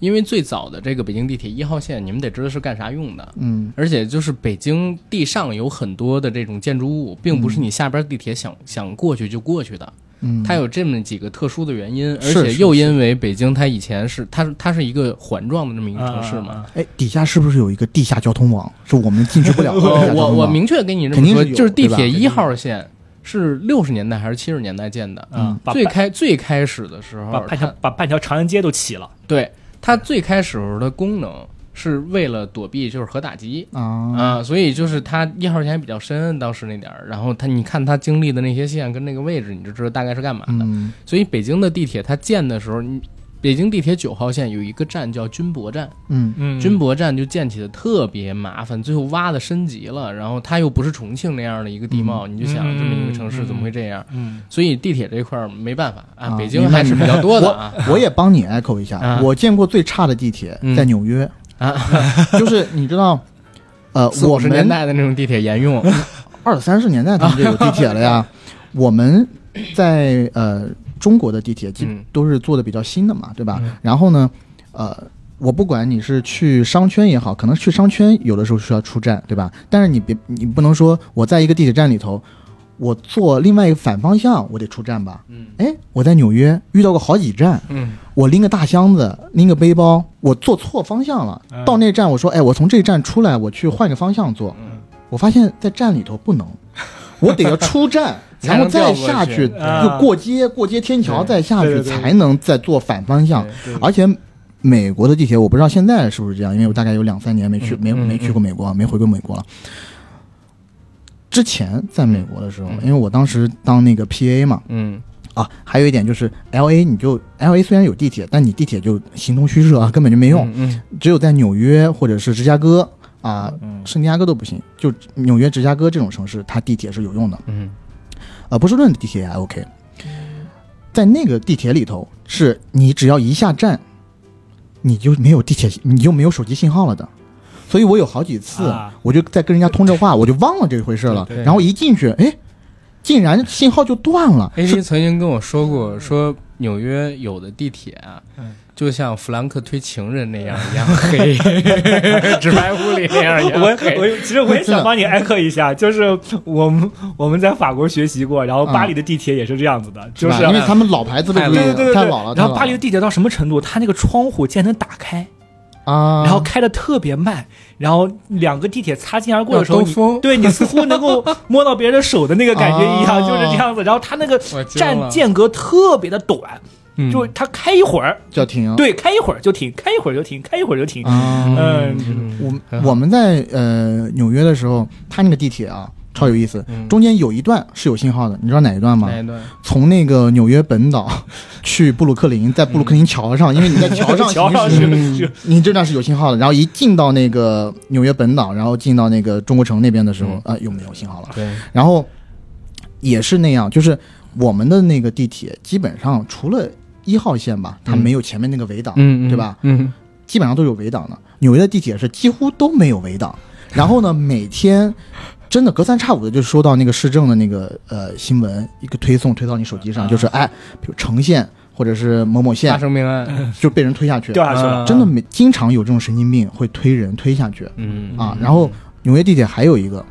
因为最早的这个北京地铁一号线，你们得知道是干啥用的。嗯。而且就是北京地上有很多的这种建筑物，并不是你下边地铁想、想过去就过去的，嗯，它有这么几个特殊的原因，而且又因为北京它以前是它它是一个环状的这么一个城市嘛。啊哎，底下是不是有一个地下交通网，是我们进去不了？我我明确跟你这么说，肯定是有就是地铁一号线是六十年代还是七十年代建的，嗯，把最开最开始的时候，把半条把半条长安街都起了。对它最开始的功能是为了躲避就是核打击。啊啊，所以就是它一号线还比较深，当时那点儿，然后它你看它经历的那些线跟那个位置，你就知道大概是干嘛的。嗯所以北京的地铁它建的时候，你北京地铁九号线有一个站叫军博站，嗯。嗯。军博站就建起的特别麻烦，最后挖的升级了，然后它又不是重庆那样的一个地貌，你就想这么一个城市怎么会这样？嗯所以地铁这块儿没办法啊，啊北京还是比较多的啊。我也帮你 echo 一下，啊。我见过最差的地铁嗯。在纽约，啊，就是你知道，呃，四五十年代的那种地铁沿用，二三十年代他们就有地铁了呀。我们在呃中国的地铁基本都是做的比较新的嘛，对吧？嗯然后呢，呃，我不管你是去商圈也好，可能去商圈有的时候需要出站，对吧？但是你别你不能说我在一个地铁站里头，我坐另外一个反方向，我得出站吧？嗯哎，我在纽约遇到过好几站，嗯我拎个大箱子，拎个背包，我坐错方向了。嗯到那站，我说，哎，我从这站出来，我去换个方向坐。嗯我发现，在站里头不能，我得要出站，才然后再下去就过街，过街天桥再下去，才能再坐反方向。而且，美国的地铁我不知道现在是不是这样，因为我大概有两三年没去，没没去过美国，没回过美国了。之前在美国的时候，嗯因为我当时当那个 PA 嘛，嗯啊，还有一点就是 L A，你就 L A 虽然有地铁，但你地铁就形同虚设啊，根本就没用。嗯只有在纽约或者是芝加哥啊，嗯圣地亚哥都不行，就纽约、芝加哥这种城市，它地铁是有用的。嗯呃，波士顿的地铁也还 OK，在那个地铁里头，是你只要一下站，你就没有地铁，你就没有手机信号了的。所以我有好几次，啊我就在跟人家通着话，我就忘了这回事了。然后一进去，哎，竟然信号就断了。，A C 曾经跟我说过，说纽约有的地铁啊嗯，就像弗兰克推情人那样一样黑，纸牌屋里那样一样我黑。我其实我也想帮你艾特一下，就是我们我们在法国学习过，然后巴黎的地铁也是这样子的，就是吧因为他们老牌子的太对对对太老了。然后巴黎的地铁到什么程度？它那个窗户竟然能打开，啊，然后开的特别慢，然后两个地铁擦肩而过的时候，对你似乎能够摸到别人的手的那个感觉一样，啊就是这样子。然后它那个站间隔特别的短，嗯就是它开一会儿，就停。对，开一会儿就停，开一会儿就停，开一会儿就停。啊，嗯我我们在呃纽约的时候，它那个地铁啊超有意思，嗯中间有一段是有信号的，你知道哪一段吗？哪一段？从那个纽约本岛 去布鲁克林，在布鲁克林桥上，因为你在桥上桥上行是驶，你这段是有信号的。然后一进到那个纽约本岛，然后进到那个中国城那边的时候，嗯啊、又没有信号了。对，然后也是那样，就是我们的那个地铁基本上除了一号线吧，它嗯没有前面那个围挡，嗯，对吧？嗯，基本上都有围挡的。纽约的地铁是几乎都没有围挡。然后呢，每天真的隔三差五的就收到那个市政的那个呃新闻，一个推送推到你手机上，啊。就是哎，比如城县或者是某某发线生命案，就被人推下去，掉下去了啊，真的没经常有这种神经病会推人推下去。嗯。啊。然后纽约地铁还有一个，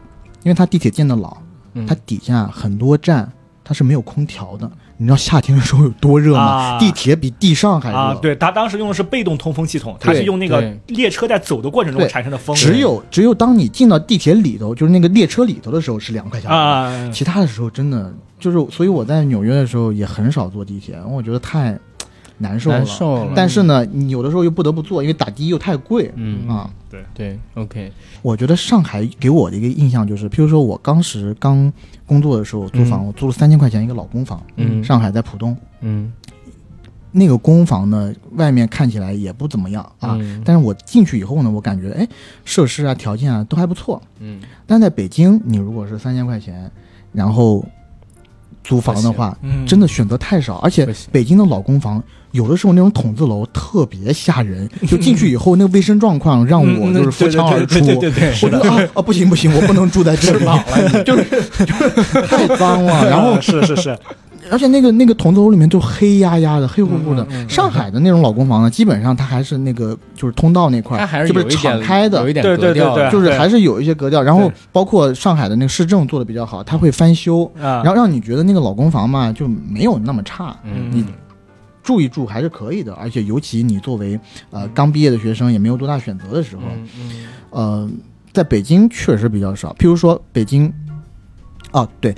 因为它地铁建的老，嗯。它底下很多站它是没有空调的，你知道夏天的时候有多热吗？啊地铁比地上还热。啊，对，他当时用的是被动通风系统，它是用那个列车在走的过程中产生的风。只有只有当你进到地铁里头，就是那个列车里头的时候是凉快下来，啊，其他的时候真的就是，所以我在纽约的时候也很少坐地铁，因为我觉得太难受了。难受了。但是呢，你有的时候又不得不坐，因为打的又太贵。嗯啊，对，对，OK，我觉得上海给我的一个印象就是，譬如说我当时刚工作的时候租房，我租了三千块钱一个老公房，嗯。上海在浦东，嗯。那个公房呢，外面看起来也不怎么样啊，嗯。但是我进去以后呢，我感觉哎，设施啊、条件啊都还不错。嗯。但在北京，你如果是三千块钱，然后租房的话，嗯。真的选择太少，而且北京的老公房有的时候那种筒子楼特别吓人，就进去以后那个卫生状况让我就是扶墙而出。对对对对，我觉得啊啊不行不行，我不能住在这里，就是就是。太脏了。然后是是是，而且那个那个筒子楼里面就黑压压的、黑乎乎的。嗯嗯嗯上海的那种老公房呢，基本上它还是那个就是通道那块儿，它还是敞开的有一，点对对格调对对就是还是有一些格调。然后包括上海的那个市政做的比较好，它会翻修，啊，然后让你觉得那个老公房嘛就没有那么差。嗯你住一住还是可以的，而且尤其你作为呃刚毕业的学生，也没有多大选择的时候，嗯嗯呃，在北京确实比较少。譬如说北京，哦对，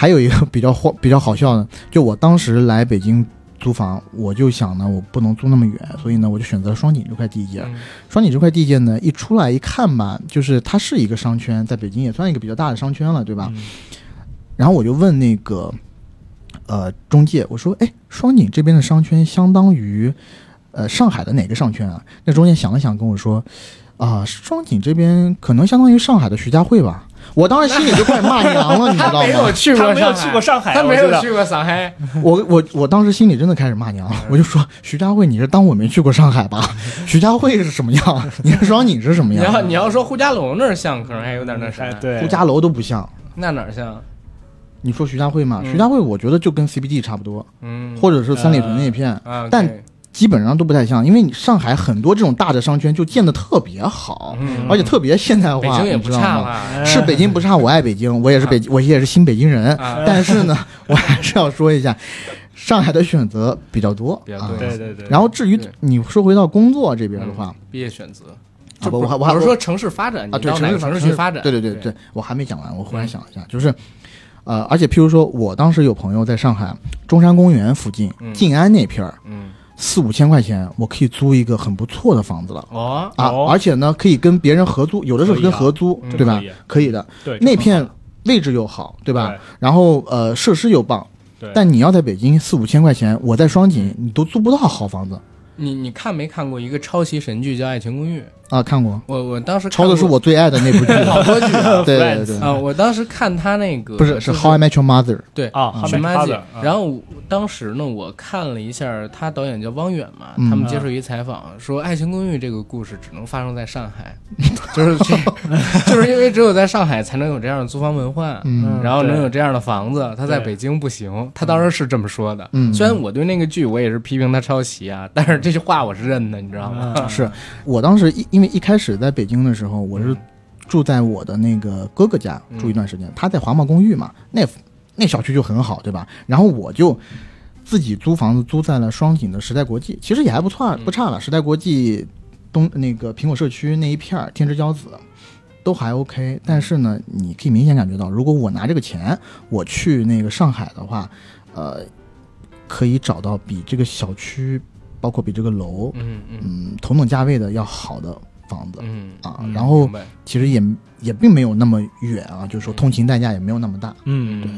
还有一个比较荒比较好笑的，就我当时来北京租房，我就想呢，我不能租那么远，所以呢，我就选择了双井这块地界。嗯双井这块地界呢，一出来一看吧，就是它是一个商圈，在北京也算一个比较大的商圈了，对吧？嗯然后我就问那个呃中介，我说，哎，双井这边的商圈相当于呃上海的哪个商圈啊？那中介想了想跟我说，啊、双井这边可能相当于上海的徐家汇吧。我当时心里就快骂娘了，你知道 他没有吗？去过他没有上海去过上海他没有去过上海。我我我当时心里真的开始骂娘了，我就说徐家汇，你是当我没去过上海吧？徐家汇是什么样？你是说你是什么样你要样？你要说呼家楼那儿像，可能还有点那啥哎。对，呼家楼都不像。那哪儿像？你说徐家汇嘛？嗯徐家汇我觉得就跟 CBD 差不多，嗯，或者是三里屯那片。啊，但基本上都不太像，因为你上海很多这种大的商圈就建的特别好，嗯。而且特别现代化？是北京不差，我爱北京，我也是北，我也是新北京人。啊，但是呢，我还是要说一下，上海的选择比较多，比较多。啊。对对对，然后至于你说回到工作这边的话，毕业选择，啊不，我还我还我是说城市发展，啊，你对到哪个城市去发展？对对对对，我还没讲完，我忽然想一下，就是，呃，而且譬如说我当时有朋友在上海中山公园附近、嗯。静安那片儿，嗯，四五千块钱我可以租一个很不错的房子了。哦，啊，哦。而且呢，可以跟别人合租，有的是跟合租，可以啊。对吧？可以？的，对那片位置又好，对吧？然后呃，设施又棒，对，但你要在北京四五千块钱，我在双井你都租不到好房子。你你看没看过一个抄袭神剧叫《爱情公寓》？啊！看过，我我当时看抄的是我最爱的那部剧，好多剧啊对对对啊！我当时看他那个不是是 How I Met Your Mother，对啊嗯哈梅神马姐哈的，然后我当时呢，我看了一下，他导演叫汪远嘛，嗯他们接受一采访说，《爱情公寓》这个故事只能发生在上海，就是这，就是因为只有在上海才能有这样的租房文化，嗯然后能有这样的房子，他在北京不行。他当时是这么说的。嗯虽然我对那个剧我也是批评他抄袭啊，但是这句话我是认的，你知道吗？嗯是我当时一因为一开始在北京的时候，我是住在我的那个哥哥家嗯住一段时间，他在华贸公寓嘛，那那小区就很好，对吧？然后我就自己租房子租在了双井的时代国际，其实也还不错，嗯不差了。时代国际东那个苹果社区那一片儿，天之骄子。都还 OK，但是呢，你可以明显感觉到，如果我拿这个钱，我去那个上海的话，呃，可以找到比这个小区，包括比这个楼，嗯，同等价位的要好的房子嗯啊。嗯然后其实也也并没有那么远啊，就是说通勤代价也没有那么大。嗯，对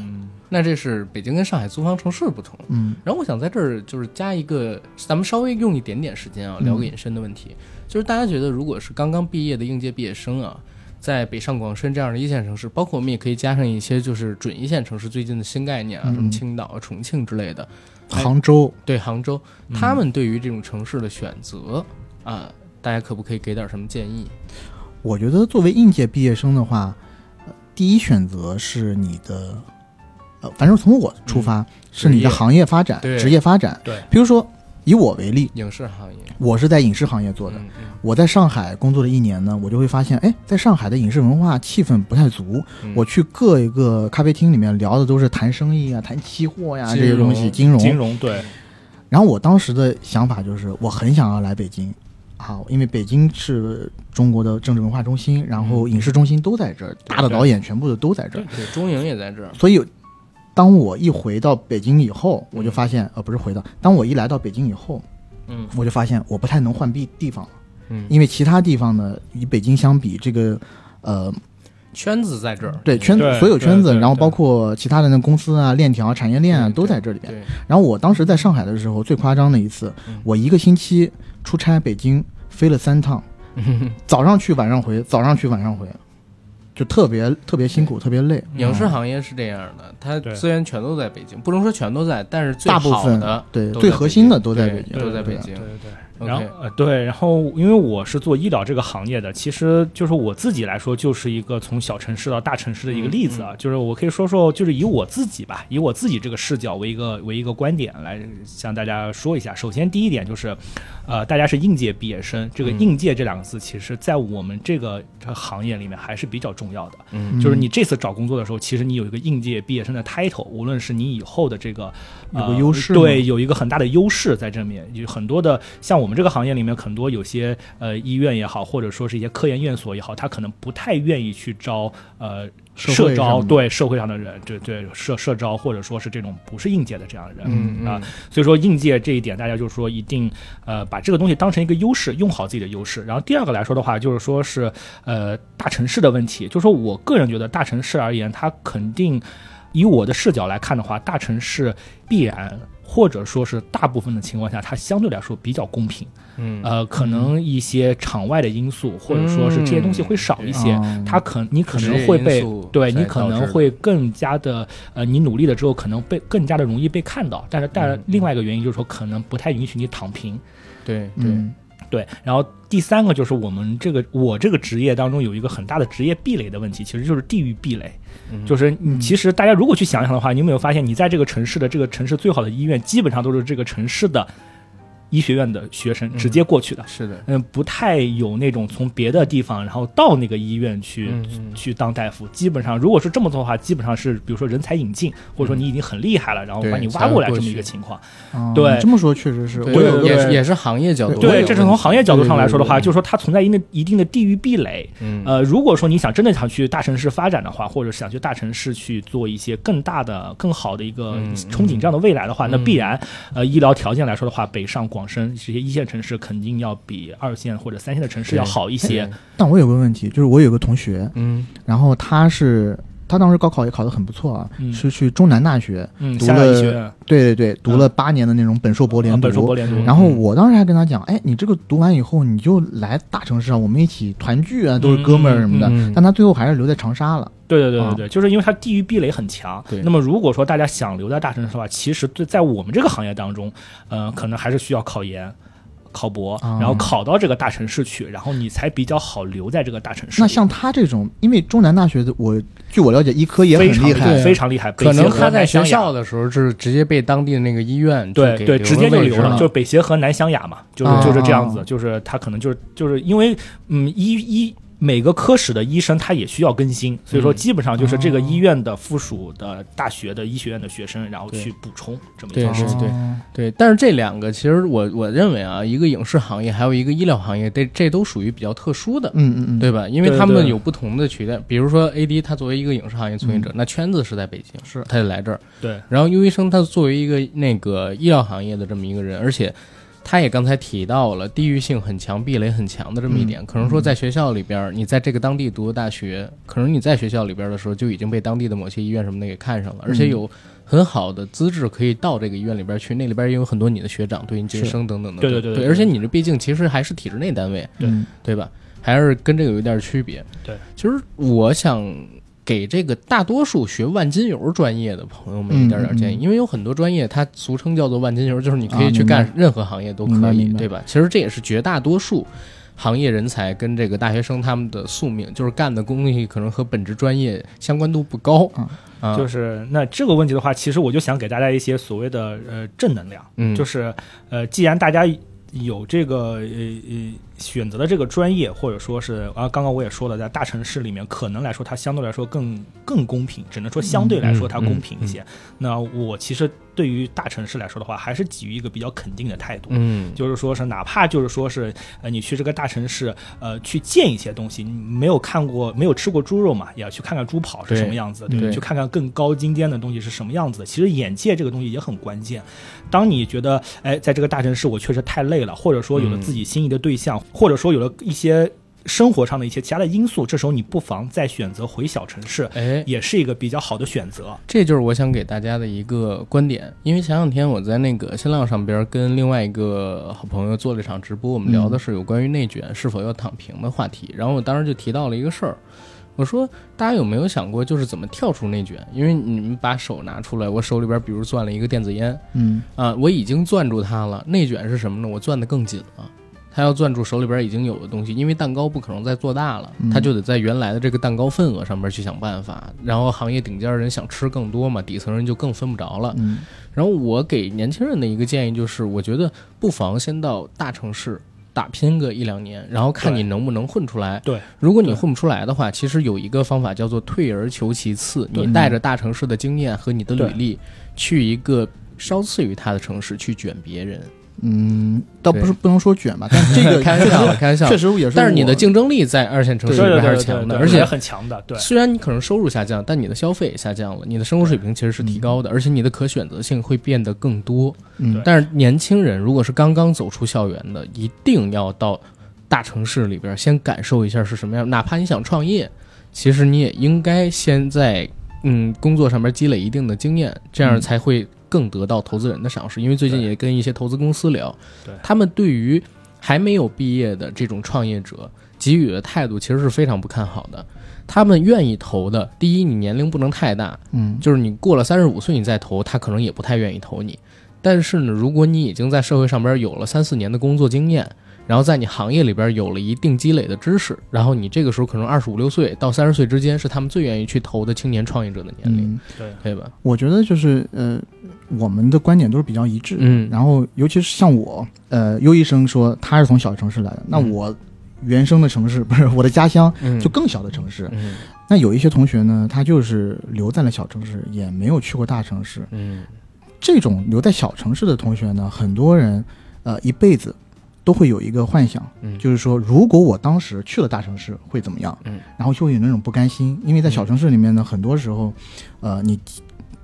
那这是北京跟上海租房城市不同。嗯然后我想在这儿就是加一个，咱们稍微用一点点时间啊，聊个引申的问题，就是大家觉得如果是刚刚毕业的应届毕业生啊，在北上广深这样的一线城市，包括我们也可以加上一些就是准一线城市最近的新概念啊，嗯什么青岛啊、重庆之类的，哎杭州，对杭州，他们对于这种城市的选择啊，大家可不可以给点什么建议？我觉得作为应届毕业生的话，呃第一选择是你的，呃，反正从我出发、是你的行业发展、对职业发展。对，比如说以我为例，影视行业，我是在影视行业做的。嗯嗯我在上海工作了一年呢，我就会发现，哎，在上海的影视文化气氛不太足。嗯我去各一个咖啡厅里面聊的都是谈生意啊、谈期货呀、金这些东西，金融。金融对，然后我当时的想法就是，我很想要来北京，啊，因为北京是中国的政治文化中心，然后影视中心都在这儿，大的导演全部的都在这儿。对，中影也在这儿，所以，当我一回到北京以后，我就发现，呃，不是回到，当我一来到北京以后，嗯。我就发现我不太能换地地方了，嗯，因为其他地方呢，与北京相比，这个，呃，圈子在这儿，对圈所有圈子，然后包括其他的那公司啊、链条、产业链啊，都在这里边。对，然后我当时在上海的时候，最夸张的一次嗯，我一个星期出差北京，飞了三趟，早上去晚上回，早上去晚上回，就特别特别辛苦，特别累。影视嗯行业是这样的，它对。资源全都在北京，不能说全都在，但是最大部分好的对最核心的都在北京，都在北京。对。对然后呃对，然后因为我是做医疗这个行业的，其实就是我自己来说，就是一个从小城市到大城市的一个例子啊。就是我可以说说，就是以我自己吧，以我自己这个视角为一个为一个观点来向大家说一下。首先第一点就是，呃，大家是应届毕业生，这个嗯应届这两个字，其实在我们这个这个行业里面还是比较重要的。嗯就是你这次找工作的时候，其实你有一个应届毕业生的 title，无论是你以后的这个有呃个优势吗对，有一个很大的优势在这面。有很多的像我们这个行业里面，很多有些呃医院也好，或者说是一些科研院所也好，他可能不太愿意去招呃社社招对社会上的人，对对社社招或者说是这种不是应届的这样的人。嗯啊，所以说应届这一点，大家就是说一定呃把这个东西当成一个优势，用好自己的优势。然后第二个来说的话，就是说是呃大城市的问题，就是说我个人觉得大城市而言，它肯定以我的视角来看的话，大城市必然。或者说是大部分的情况下，它相对来说比较公平。嗯。呃，可能一些场外的因素，或者说是这些东西会少一些，嗯它可你可能会被对你可能会更加的呃，你努力了之后可能被更加的容易被看到，但是但另外一个原因就是说可能不太允许你躺平，对对。嗯对，然后第三个就是我们这个我这个职业当中有一个很大的职业壁垒的问题，其实就是地域壁垒。嗯就是你其实大家如果去想想的话，你有没有发现，你在这个城市的这个城市最好的医院，基本上都是这个城市的医学院的学生直接过去的。是的，嗯，不太有那种从别的地方然后到那个医院去、去当大夫。基本上，如果是这么做的话，基本上是比如说人才引进，或者说你已经很厉害了，然后把你挖过来这么一个情况。哦对。这么说确实是，对我有也是也是行业角度，对，这是从行业角度上来说的话，就是说它存在一定的一定的地域壁垒。嗯。呃，如果说你想真的想去大城市发展的话，或者想去大城市去做一些更大的、更好的一个嗯憧憬这样的未来的话，那嗯必然呃医疗条件来说的话，北上广深这些一线城市肯定要比二线或者三线的城市要好一些。但我有个问题，就是我有个同学，嗯然后他是他当时高考也考得很不错啊，嗯是去中南大学，嗯，读湘雅医学了对对对，读了八年的那种本硕博连读。啊本硕博连读，然后我当时还跟他讲，哎，你这个读完以后，你就来大城市啊，我们一起团聚啊，都是哥们儿什么的。嗯嗯嗯但他最后还是留在长沙了。对对对对啊对，就是因为它地域壁垒很强。那么如果说大家想留在大城市的话，其实对在我们这个行业当中，呃，可能还是需要考研。考博，啊然后考到这个大城市去，然后你才比较好留在这个大城市。那像他这种，因为中南大学的，我据我了解，医科也很非常厉害，非常厉害。可能他在学校的时候是直接被当地的那个医院对对，直接就留了，就是北协和南湘雅嘛，就是啊就是这样子，就是他可能就是就是因为嗯医医每个科室的医生他也需要更新，所以说嗯。基本上就是这个哦。医院的附属的大学的医学院的学生，然后去补充这么一对件事。情。对哦。对，但是这两个其实我我认为啊，一个影视行业，还有一个医疗行业，这这都属于比较特殊的，嗯嗯嗯，对吧？因为他们有不同的渠道，比如说 AD，他作为一个影视行业从业者，那圈子是在北京，是。他就来这儿。对。然后优医生他作为一个那个医疗行业的这么一个人，而且他也刚才提到了地域性很强、壁垒很强的这么一点。可能说在学校里边，你在这个当地读的大学，可能你在学校里边的时候就已经被当地的某些医院什么的给看上了，而且有很好的资质可以到这个医院里边去，那里边也有很多你的学长对你晋升等等的。对对对而且你这毕竟其实还是体制内单位，对对吧？还是跟这个有一点区别。对，其实我想给这个大多数学万金油专业的朋友们一点点建议，嗯嗯嗯。因为有很多专业它俗称叫做万金油，就是你可以去干任何行业都可以，对吧？其实这也是绝大多数行业人才跟这个大学生他们的宿命，就是干的东西可能和本职专业相关度不高。啊。就是那这个问题的话，其实我就想给大家一些所谓的呃正能量，嗯，就是呃，既然大家有这个呃呃。选择的这个专业，或者说是啊，刚刚我也说了，在大城市里面，可能来说它相对来说更更公平，只能说相对来说它公平一些。那我其实对于大城市来说的话，还是给予一个比较肯定的态度。嗯，就是说是哪怕就是说是呃，你去这个大城市呃去见一些东西，你没有看过没有吃过猪肉嘛，也要去看看猪跑是什么样子，对，去看看更高精尖的东西是什么样子。其实眼界这个东西也很关键。当你觉得哎，在这个大城市我确实太累了，或者说有了自己心仪的对象。或者说有了一些生活上的一些其他的因素，这时候你不妨再选择回小城市，哎，也是一个比较好的选择。这就是我想给大家的一个观点。因为前两天我在那个新浪上边跟另外一个好朋友做了一场直播，我们聊的是有关于内卷是否要躺平的话题。然后我当时就提到了一个事儿，我说大家有没有想过，就是怎么跳出内卷？因为你们把手拿出来，我手里边比如攥了一个电子烟，嗯啊，我已经攥住它了。内卷是什么呢？我攥得更紧了。他要攥住手里边已经有的东西，因为蛋糕不可能再做大了，他就得在原来的这个蛋糕份额上面去想办法。然后行业顶尖人想吃更多嘛，底层人就更分不着了。然后我给年轻人的一个建议就是，我觉得不妨先到大城市打拼个一两年，然后看你能不能混出来。对，如果你混不出来的话，其实有一个方法叫做退而求其次，你带着大城市的经验和你的履历，去一个稍次于他的城市去卷别人。嗯，倒不是不能说卷吧，但这个 开玩笑，开玩笑，确实也是。但是你的竞争力在二线城市里边还是强的，而且很强的。对，虽然你可能收入下降，但你的消费也下降了，你的生活水平其实是提高的，而且你的可选择性会变得更多。嗯，但是年轻人如果是刚刚走出校园的，一定要到大城市里边先感受一下是什么样。哪怕你想创业，其实你也应该先在嗯工作上面积累一定的经验，这样才会。更得到投资人的赏识，因为最近也跟一些投资公司聊，他们对于还没有毕业的这种创业者给予的态度其实是非常不看好的。他们愿意投的，第一，你年龄不能太大，嗯，就是你过了三十五岁你再投，他可能也不太愿意投你。但是呢，如果你已经在社会上边有了三四年的工作经验，然后在你行业里边有了一定积累的知识，然后你这个时候可能二十五六岁到三十岁之间是他们最愿意去投的青年创业者的年龄，对。对吧？我觉得就是呃，我们的观点都是比较一致，嗯，然后尤其是像我，呃，优医生说他是从小城市来的，那我原生的城市不是我的家乡，就更小的城市，嗯，那有一些同学呢，他就是留在了小城市，也没有去过大城市，嗯，这种留在小城市的同学呢，很多人呃一辈子。都会有一个幻想，嗯，就是说，如果我当时去了大城市会怎么样？嗯，然后就会有那种不甘心，因为在小城市里面呢，很多时候，呃，你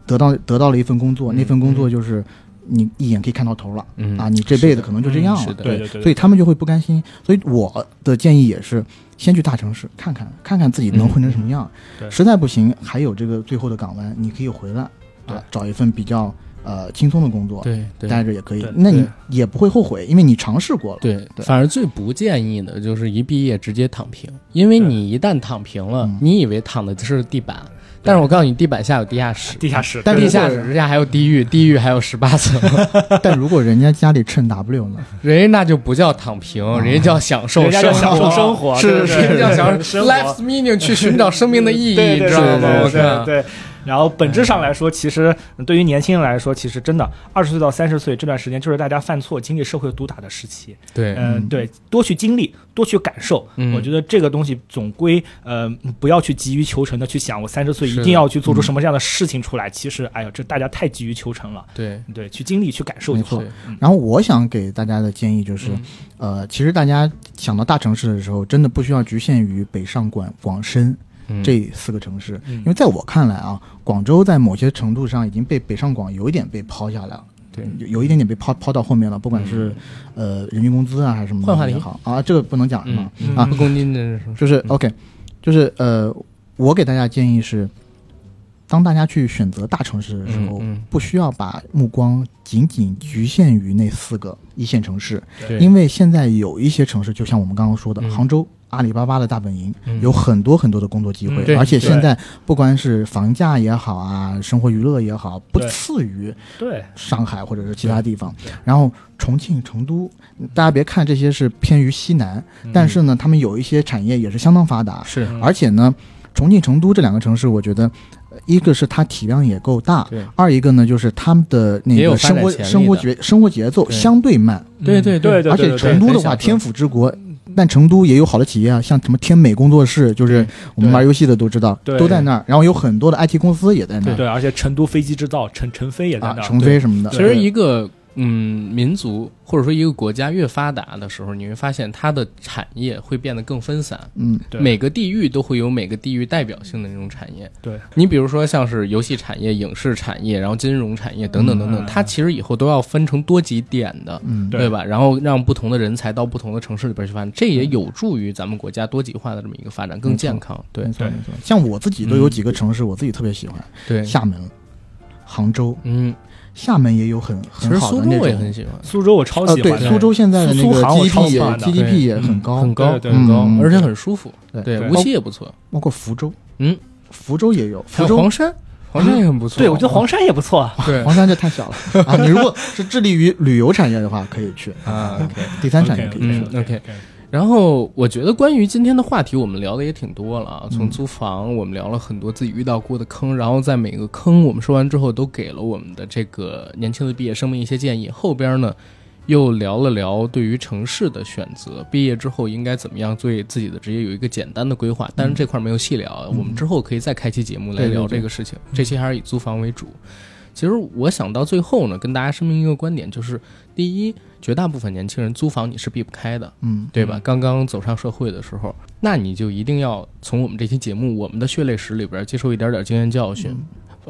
得到得到了一份工作，那份工作就是你一眼可以看到头了，嗯啊，你这辈子可能就这样了，对对对，所以他们就会不甘心。所以我的建议也是，先去大城市看看，看看自己能混成什么样。对，实在不行，还有这个最后的港湾，你可以回来，啊，找一份比较。呃，轻松的工作，对，待着也可以，那你也不会后悔，因为你尝试过了。对，反而最不建议的就是一毕业直接躺平，因为你一旦躺平了，你以为躺的是地板，但是我告诉你，地板下有地下室，地下室，但地下室之下还有地狱，地狱还有十八层。但如果人家家里趁 W 呢，人家那就不叫躺平，人家叫享受生活，享受生活，是是，人家叫享受 life's meaning，去寻找生命的意义，你知道吗？我看，对。然后本质上来说，其实对于年轻人来说，其实真的二十岁到三十岁这段时间，就是大家犯错、经历社会毒打的时期。对，嗯，对，多去经历，多去感受。我觉得这个东西总归，呃，不要去急于求成的去想，我三十岁一定要去做出什么这样的事情出来。其实，哎呀，这大家太急于求成了。对，对，去经历、去感受就好。然后我想给大家的建议就是，呃，其实大家想到大城市的时候，真的不需要局限于北上广广深。这四个城市，因为在我看来啊，广州在某些程度上已经被北上广有一点被抛下来了，对，有有一点点被抛抛到后面了。不管是呃人均工资啊还是什么的。也好啊，这个不能讲是吗？啊，公斤的就是 OK，就是呃，我给大家建议是，当大家去选择大城市的时候，不需要把目光仅仅局限于那四个一线城市，因为现在有一些城市，就像我们刚刚说的杭州。阿里巴巴的大本营，嗯。有很多很多的工作机会，嗯而且现在不管是房价也好啊，生活娱乐也好，不次于对，上海或者是其他地方。然后重庆、成都，大家别看这些是偏于西南，嗯。但是呢，他们有一些产业也是相当发达，是。嗯。而且呢，重庆、成都这两个城市，我觉得，呃一个是它体量也够大，二一个呢就是他们的那个生活生活节生活节奏相对慢，对。对对对而且成都的话，天府之国。但成都也有好的企业啊，像什么天美工作室，就是我们玩游戏的都知道，对都在那儿。然后有很多的 IT 公司也在那儿，对，而且成都飞机制造，陈陈飞也在啊，那儿。成飞什么的。其实一个嗯民族或者说一个国家越发达的时候，你会发现它的产业会变得更分散，嗯，对每个地域都会有每个地域代表性的那种产业。对你比如说像是游戏产业、影视产业，然后金融产业等等等等，嗯它其实以后都要分成多级点的。嗯，对对吧？然后让不同的人才到不同的城市里边去发展，这也有助于咱们国家多极化的这么一个发展，更健康。对对没错没错。像我自己都有几个城市，我自己特别喜欢，对，厦门、杭州，嗯，厦门也有很其实苏州很好的那种。我也很喜欢，苏州我超喜欢对。苏州现在的那个 GDP GDP 也很高，很高，很高。嗯，而且很舒服。对对，无锡也不错，包括福州，嗯，福州也有，还福州黄山，黄山也很不错。对，我觉得黄山也不错啊。对。黄山这太小了。啊！你如果是致力于旅游产业的话，可以去。啊，OK。第三产业可以去。嗯 OK 然后我觉得关于今天的话题，我们聊的也挺多了啊。从租房，我们聊了很多自己遇到过的坑，然后在每个坑我们说完之后，都给了我们的这个年轻的毕业生们一些建议。后边呢，又聊了聊对于城市的选择，毕业之后应该怎么样对自己的职业有一个简单的规划。但是这块没有细聊，我们之后可以再开期节目来聊这个事情。这期还是以租房为主。其实我想到最后呢，跟大家声明一个观点，就是第一，绝大部分年轻人租房你是避不开的，嗯，对吧？嗯刚刚走上社会的时候，那你就一定要从我们这期节目、我们的血泪史里边接受一点点经验教训。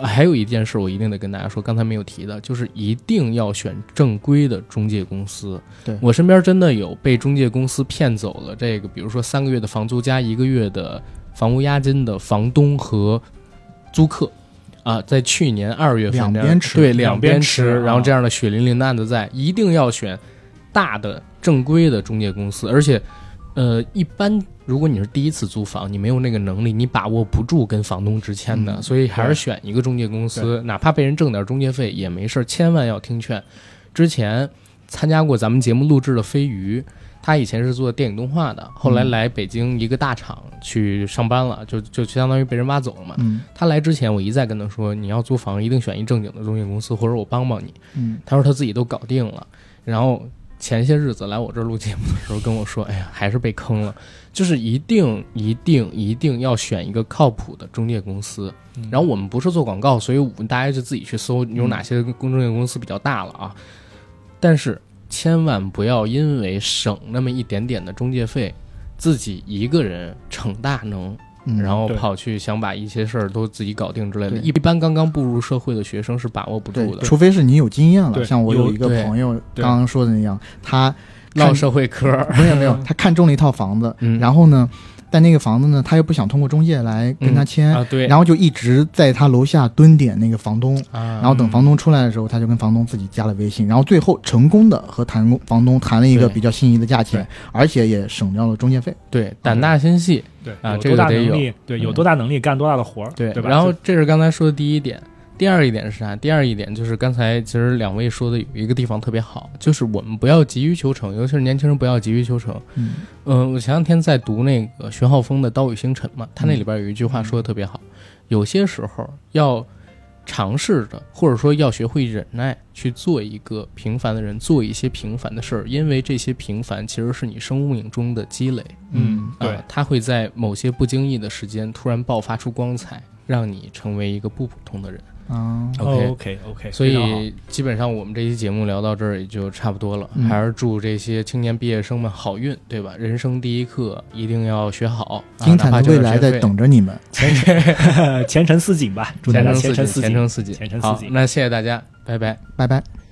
还有一件事，我一定得跟大家说，刚才没有提的，就是一定要选正规的中介公司。对我身边真的有被中介公司骗走了这个，比如说三个月的房租加一个月的房屋押金的房东和租客。啊，在去年二月份两边吃对两两边边吃然后啊这样的血淋淋的案子在，一定要选大的正规的中介公司，而且，呃，一般如果你是第一次租房，你没有那个能力，你把握不住跟房东之签的，嗯所以还是选一个中介公司，哪怕被人挣点中介费也没事儿，千万要听劝。之前参加过咱们节目录制的飞鱼，他以前是做电影动画的，后来嗯来北京一个大厂去上班了，就就相当于被人挖走了嘛。嗯他来之前，我一再跟他说，你要租房一定选一正经的中介公司，或者我帮帮你。嗯他说他自己都搞定了，然后前些日子来我这儿录节目的时候跟我说，哎呀，还是被坑了，就是一定一定一定要选一个靠谱的中介公司。嗯然后我们不是做广告，所以我们大家就自己去搜有哪些公中介公司比较大了啊。但是千万不要因为省那么一点点的中介费，自己一个人逞大能，嗯，然后跑去想把一些事儿都自己搞定之类的。一般刚刚步入社会的学生是把握不住，的，除非是你有经验了，像我有有一个朋友刚刚说的那样，他唠社会嗑。没有没有，他看中了一套房子，嗯。然后呢，但那个房子呢，他又不想通过中介来跟他签，啊，对，然后就一直在他楼下蹲点那个房东，啊，然后等房东出来的时候，他就跟房东自己加了微信，然后最后成功的和谈房东谈了一个比较心仪的价钱，而且也省掉了中介费。对胆大心细，对啊有多大这个得有能力，对，有多大能力干多大的活儿，对对吧？然后这是刚才说的第一点，第二一点是啥？第二一点就是刚才其实两位说的有一个地方特别好，就是我们不要急于求成，尤其是年轻人不要急于求成。嗯嗯，我前两天在读那个徐浩峰的《刀与星辰》嘛，他那里边有一句话说的特别好，有些时候要尝试着，或者说要学会忍耐，去做一个平凡的人，做一些平凡的事儿，因为这些平凡其实是你生命中的积累。嗯，对啊，它会在某些不经意的时间突然爆发出光彩，让你成为一个不普通的人。啊，OK OK OK，所以基本上我们这期节目聊到这儿也就差不多了，嗯还是祝这些青年毕业生们好运，对吧？人生第一课一定要学好，啊精彩的未来在等着你们。前程似锦吧，祝大家前程似锦，前程似锦，前程似锦，好前程似锦，那谢谢大家，拜拜。拜拜。